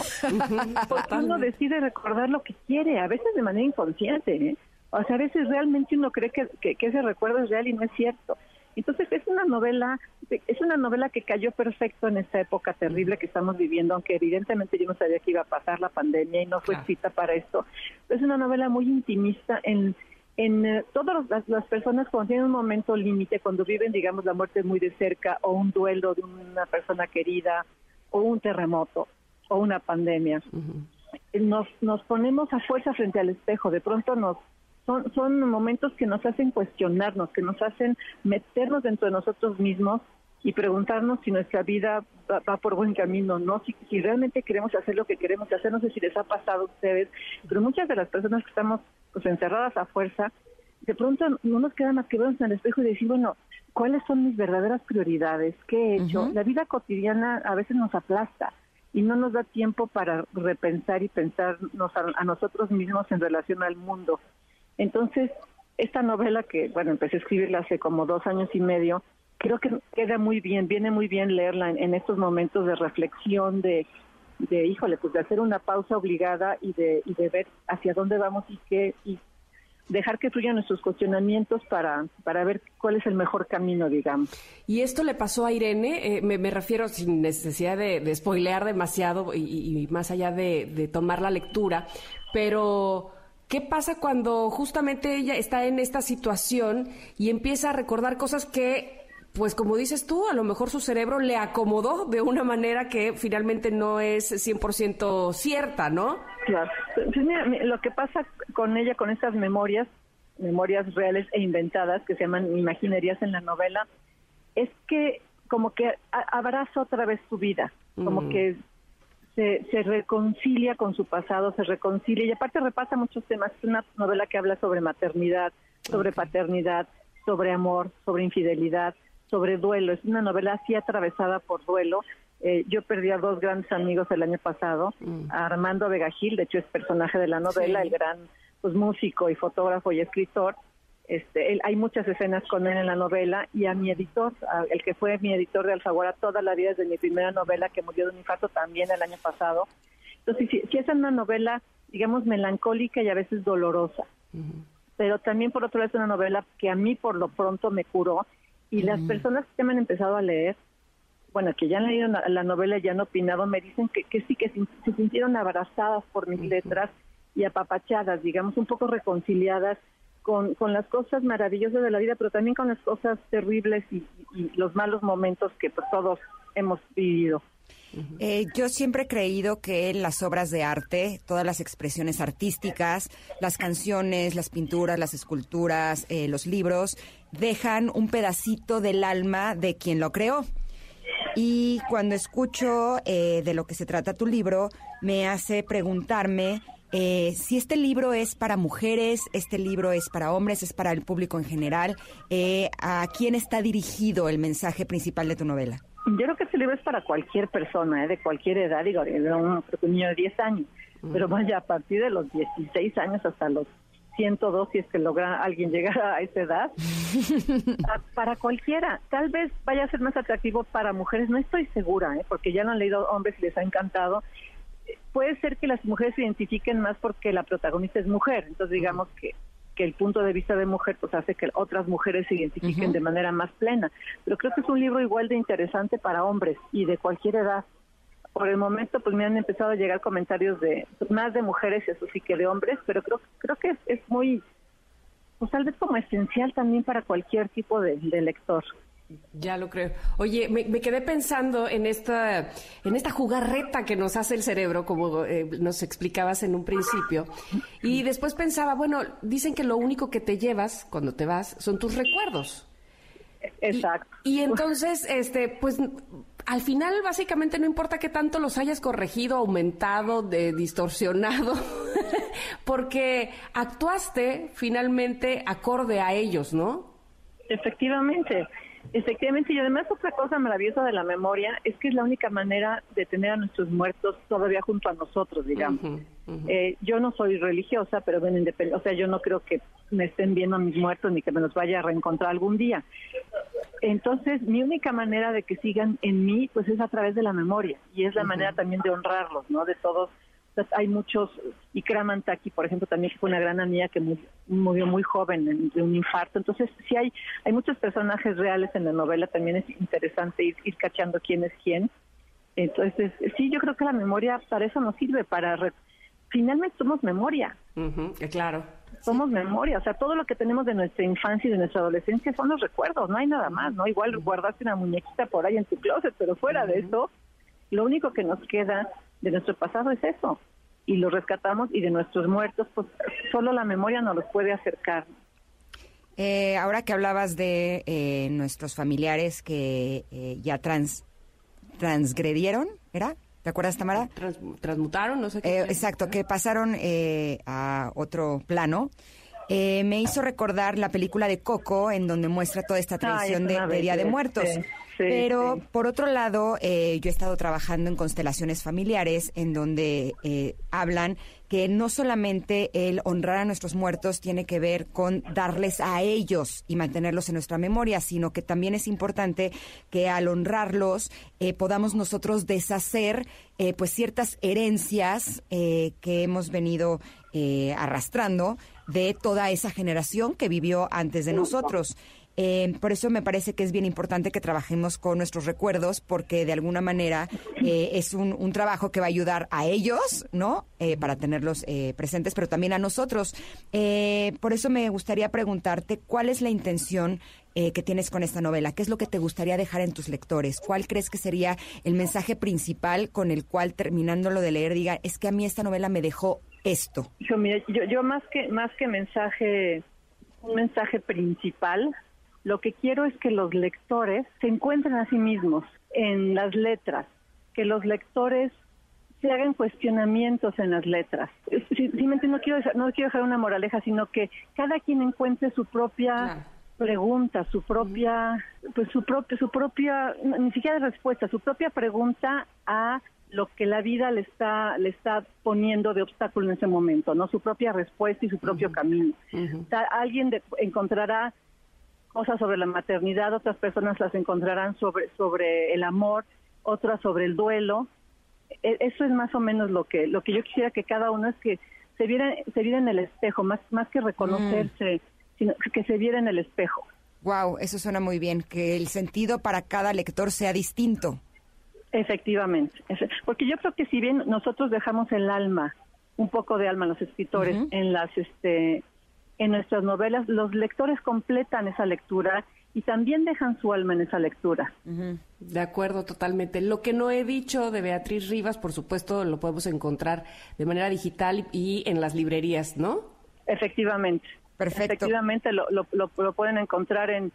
Porque uno decide recordar lo que quiere, a veces de manera inconsciente, ¿eh? O sea, a veces realmente uno cree que, que- que ese recuerdo es real y no es cierto. Entonces es una novela, es una novela que cayó perfecto en esta época terrible que estamos viviendo, aunque evidentemente yo no sabía que iba a pasar la pandemia y no fue escrita para esto. Es una novela muy intimista en, en eh, todas las, las personas cuando tienen un momento límite, cuando viven, digamos, la muerte muy de cerca o un duelo de una persona querida o un terremoto o una pandemia. Nos, nos ponemos a fuerza frente al espejo, de pronto nos son, son momentos que nos hacen cuestionarnos, que nos hacen meternos dentro de nosotros mismos y preguntarnos si nuestra vida va, va por buen camino, no si, si realmente queremos hacer lo que queremos hacer, no sé si les ha pasado a ustedes, pero muchas de las personas que estamos pues encerradas a fuerza, de pronto no nos queda más que vernos en el espejo y decir, bueno, ¿cuáles son mis verdaderas prioridades? ¿Qué he hecho? La vida cotidiana a veces nos aplasta y no nos da tiempo para repensar y pensarnos a, a nosotros mismos en relación al mundo. Entonces, esta novela que, bueno, empecé a escribirla hace como dos años y medio, creo que queda muy bien, viene muy bien leerla en, estos momentos de reflexión, de, de, híjole, pues de hacer una pausa obligada y de, y de ver hacia dónde vamos y qué, y dejar que fluyan nuestros cuestionamientos para, para ver cuál es el mejor camino, digamos. Y esto le pasó a Irene, eh, me, refiero sin necesidad de, de spoilear demasiado y, y más allá de tomar la lectura, pero ¿qué pasa cuando justamente ella está en esta situación y empieza a recordar cosas que, pues como dices tú, a lo mejor su cerebro le acomodó de una manera que finalmente no es 100% cierta, ¿no? Claro. Pues mira, mi- lo que pasa con ella, con estas memorias, memorias reales e inventadas que se llaman imaginerías en la novela, es que como que abraza otra vez su vida, como Mm. que se, se reconcilia con su pasado, se reconcilia y aparte repasa muchos temas. Es una novela que habla sobre maternidad, sobre paternidad, sobre amor, sobre infidelidad, sobre duelo. Es una novela así atravesada por duelo. Eh, yo perdí a dos grandes amigos el año pasado, a Armando Vega Gil, de hecho es personaje de la novela, Sí. el gran pues músico y fotógrafo y escritor. Este, él- hay muchas escenas con él en la novela y a mi editor, a- el que fue mi editor de Alfaguara toda la vida desde mi primera novela que murió de un infarto también el año pasado. Entonces, si, si es una novela, digamos, melancólica y a veces dolorosa, pero también por otro lado es una novela que a mí por lo pronto me curó y las personas que me han empezado a leer, bueno, que ya han leído la, la novela y ya han opinado, me dicen que, que sí, que se, se sintieron abrazadas por mis letras y apapachadas, digamos, un poco reconciliadas con, con las cosas maravillosas de la vida, pero también con las cosas terribles y, los malos momentos que pues, todos hemos vivido. Eh, yo siempre he creído que las obras de arte, todas las expresiones artísticas, las canciones, las pinturas, las esculturas, eh, los libros, dejan un pedacito del alma de quien lo creó. Y cuando escucho eh, de lo que se trata tu libro, me hace preguntarme eh, si este libro es para mujeres, este libro es para hombres, es para el público en general. Eh, ¿A quién está dirigido el mensaje principal de tu novela? Yo creo que este libro es para cualquier persona, ¿eh? de cualquier edad, digo, de un, niño de 10 años, pero vaya, a partir de los 16 años hasta los 102, si es que logra alguien llegar a esa edad, a- [laughs] para cualquiera. Tal vez vaya a ser más atractivo para mujeres, no estoy segura, ¿eh? porque ya lo han leído hombres y les ha encantado. Puede ser que las mujeres se identifiquen más porque la protagonista es mujer, entonces digamos que que el punto de vista de mujer pues hace que otras mujeres se identifiquen de manera más plena. Pero creo que es un libro igual de interesante para hombres y de cualquier edad. Por el momento pues me han empezado a llegar comentarios de más de mujeres eso sí que de hombres, pero creo creo que es, es muy pues tal vez como esencial también para cualquier tipo de, de lector. Ya lo creo. Oye, me, me quedé pensando en esta, en esta jugarreta que nos hace el cerebro, como eh, nos explicabas en un principio. Y después pensaba, bueno, dicen que lo único que te llevas cuando te vas son tus recuerdos. Exacto. Y, y entonces, este, pues, al final básicamente no importa qué tanto los hayas corregido, aumentado, de, distorsionado, [laughs] porque actuaste finalmente acorde a ellos, ¿no? Efectivamente, efectivamente. Y además otra cosa maravillosa de la memoria es que es la única manera de tener a nuestros muertos todavía junto a nosotros, digamos. Eh, yo no soy religiosa, pero bueno, o sea, yo no creo que me estén viendo a mis muertos ni que me los vaya a reencontrar algún día. Entonces, mi única manera de que sigan en mí, pues es a través de la memoria y es la manera también de honrarlos, ¿no? De todos. Hay muchos, Ikram Antaki, por ejemplo, también fue una gran amiga que mu- murió muy joven en- de un infarto. Entonces, sí hay, hay muchos personajes reales en la novela, también es interesante ir, ir cachando quién es quién. Entonces, sí, yo creo que la memoria para eso nos sirve, para... re- Finalmente somos memoria, eh, claro. somos memoria, o sea, todo lo que tenemos de nuestra infancia y de nuestra adolescencia son los recuerdos, no hay nada más, ¿no? Igual guardaste una muñequita por ahí en tu closet, pero fuera de eso, lo único que nos queda de nuestro pasado es eso, y lo rescatamos, y de nuestros muertos, pues solo la memoria nos los puede acercar. Eh, ahora que hablabas de eh, nuestros familiares que eh, ya trans, transgredieron, ¿era? ¿Te acuerdas, Tamara? Trans- transmutaron, no sé qué. Eh, exacto, que pasaron eh, a otro plano. Eh, me hizo recordar la película de Coco, en donde muestra toda esta tradición es de, de Día de Muertos. sí, sí, Pero, sí. por otro lado, eh, yo he estado trabajando en constelaciones familiares, en donde eh, hablan que no solamente el honrar a nuestros muertos tiene que ver con darles a ellos y mantenerlos en nuestra memoria, sino que también es importante que al honrarlos eh, podamos nosotros deshacer eh, pues ciertas herencias eh, que hemos venido eh, arrastrando de toda esa generación que vivió antes de nosotros. Eh, por eso me parece que es bien importante que trabajemos con nuestros recuerdos, porque de alguna manera eh, es un, un trabajo que va a ayudar a ellos, ¿no? Eh, para tenerlos eh, presentes, pero también a nosotros. Eh, por eso me gustaría preguntarte cuál es la intención eh, que tienes con esta novela. ¿Qué es lo que te gustaría dejar en tus lectores? ¿Cuál crees que sería el mensaje principal con el cual, terminándolo de leer, diga, es que a mí esta novela me dejó esto? Yo, mira, yo, yo más que más que mensaje, un mensaje principal, lo que quiero es que los lectores se encuentren a sí mismos en las letras, que los lectores se hagan cuestionamientos en las letras. Simplemente no quiero dejar, no quiero dejar una moraleja, sino que cada quien encuentre su propia Claro. pregunta, su propia, pues su propia, su propia, ni siquiera respuesta, su propia pregunta a lo que la vida le está le está poniendo de obstáculo en ese momento, no su propia respuesta y su propio camino. O sea, alguien de- encontrará cosas sobre la maternidad, otras personas las encontrarán sobre sobre el amor, otras sobre el duelo. E- Eso es más o menos lo que lo que yo quisiera que cada uno es que se viera se viera en el espejo, más más que reconocerse, sino que se viera en el espejo. Wow, eso suena muy bien, que el sentido para cada lector sea distinto. Efectivamente, Efe- porque yo creo que si bien nosotros dejamos el alma, un poco de alma los escritores en las este en nuestras novelas, los lectores completan esa lectura y también dejan su alma en esa lectura. De acuerdo, totalmente. Lo que no he dicho de Beatriz Rivas, por supuesto, lo podemos encontrar de manera digital y en las librerías, ¿no? Efectivamente. Perfecto. Efectivamente lo, lo, lo- lo pueden encontrar en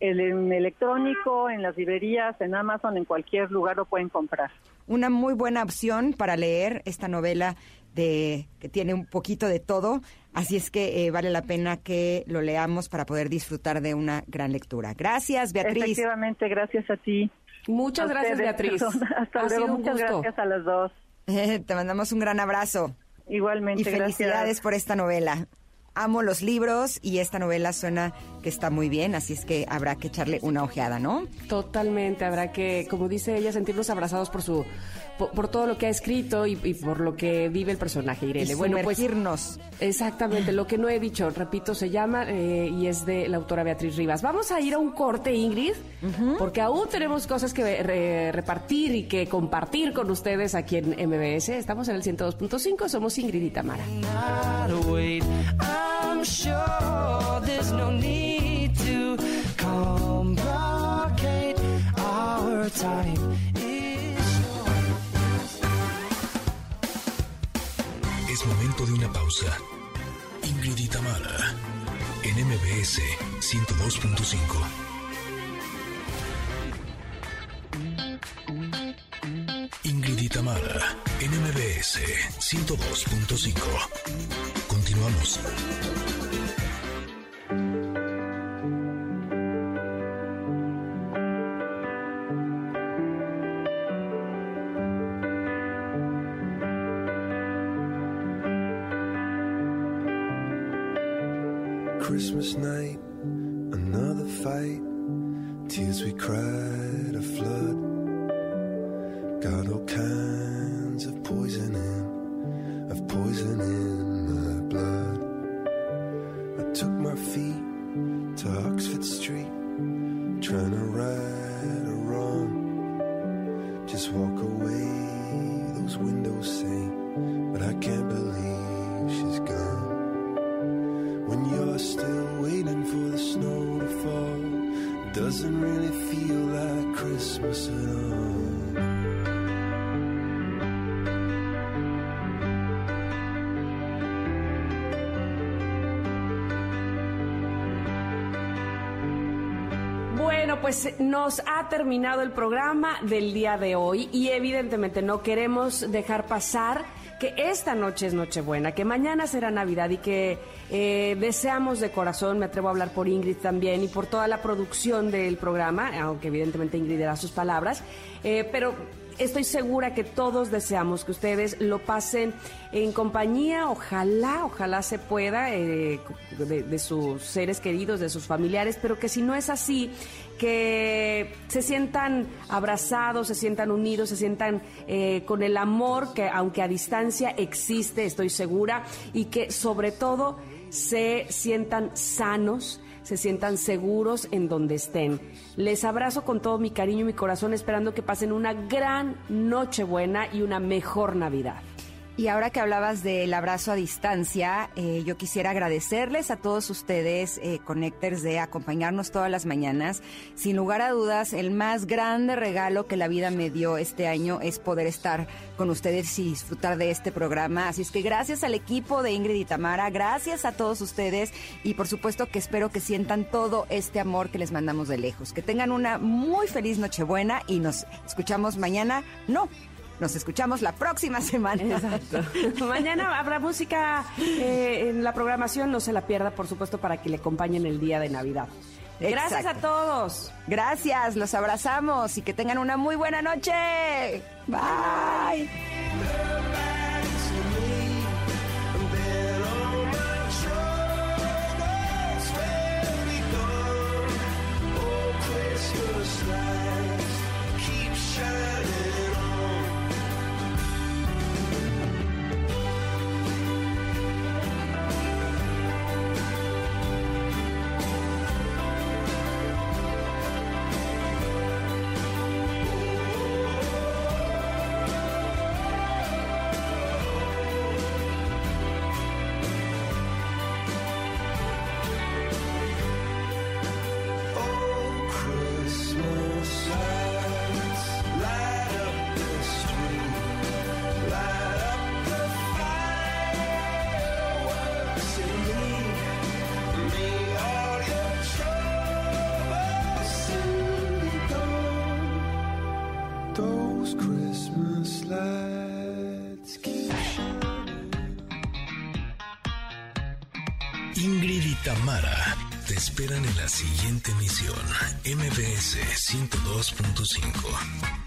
el en electrónico, en las librerías, en Amazon, en cualquier lugar lo pueden comprar. Una muy buena opción para leer esta novela de que tiene un poquito de todo, así es que eh, vale la pena que lo leamos para poder disfrutar de una gran lectura. Gracias, Beatriz. Efectivamente, gracias a ti. Muchas A gracias, ustedes, Beatriz. [laughs] Hasta Ha luego, muchas gusto. gracias a las dos. [laughs] Te mandamos un gran abrazo Igualmente, y felicidades gracias. por esta novela. Amo los libros y esta novela suena que está muy bien, así es que habrá que echarle una ojeada, ¿no? Totalmente, habrá que, como dice ella, sentirnos abrazados por su, por, por todo lo que ha escrito y, y por lo que vive el personaje Irene. Y Bueno, pues exactamente, lo que no he dicho, repito, se llama eh, y es de la autora Beatriz Rivas. Vamos a ir a un corte, Ingrid, porque aún tenemos cosas que re- repartir y que compartir con ustedes aquí en MBS. Estamos en el 102.5, somos Ingrid y Tamara. not wait. I'm sure there's no need to come back pausa. Ingrid y en MBS 102.5. Ingrid y en MBS 102.5. Continuamos. Pues nos ha terminado el programa del día de hoy y evidentemente no queremos dejar pasar que esta noche es Nochebuena, que mañana será Navidad y que eh, deseamos de corazón, me atrevo a hablar por Ingrid también y por toda la producción del programa, aunque evidentemente Ingrid dirá sus palabras, eh, pero estoy segura que todos deseamos que ustedes lo pasen en compañía, ojalá, ojalá se pueda, eh, de, sus seres queridos, de sus familiares, pero que si no es así, que se sientan abrazados, se sientan unidos, se sientan eh, con el amor que aunque a distancia existe, estoy segura, y que sobre todo se sientan sanos, se sientan seguros en donde estén. Les abrazo con todo mi cariño y mi corazón esperando que pasen una gran noche buena y una mejor Navidad. Y ahora que hablabas del abrazo a distancia, eh, yo quisiera agradecerles a todos ustedes, eh, de acompañarnos todas las mañanas. Sin lugar a dudas, el más grande regalo que la vida me dio este año es poder estar con ustedes y disfrutar de este programa. Así es que gracias al equipo de Ingrid y Tamara, gracias a todos ustedes y por supuesto que espero que sientan todo este amor que les mandamos de lejos. Que tengan una muy feliz Nochebuena y nos escuchamos mañana. No, nos escuchamos la próxima [laughs] semana. Exacto. Mañana habrá música eh, en la programación, no se la pierda, por supuesto, para que le acompañen el día de Navidad. Gracias Exacto. a todos. Gracias, los abrazamos y que tengan una muy buena noche. Bye. La siguiente emisión, MBS 102.5.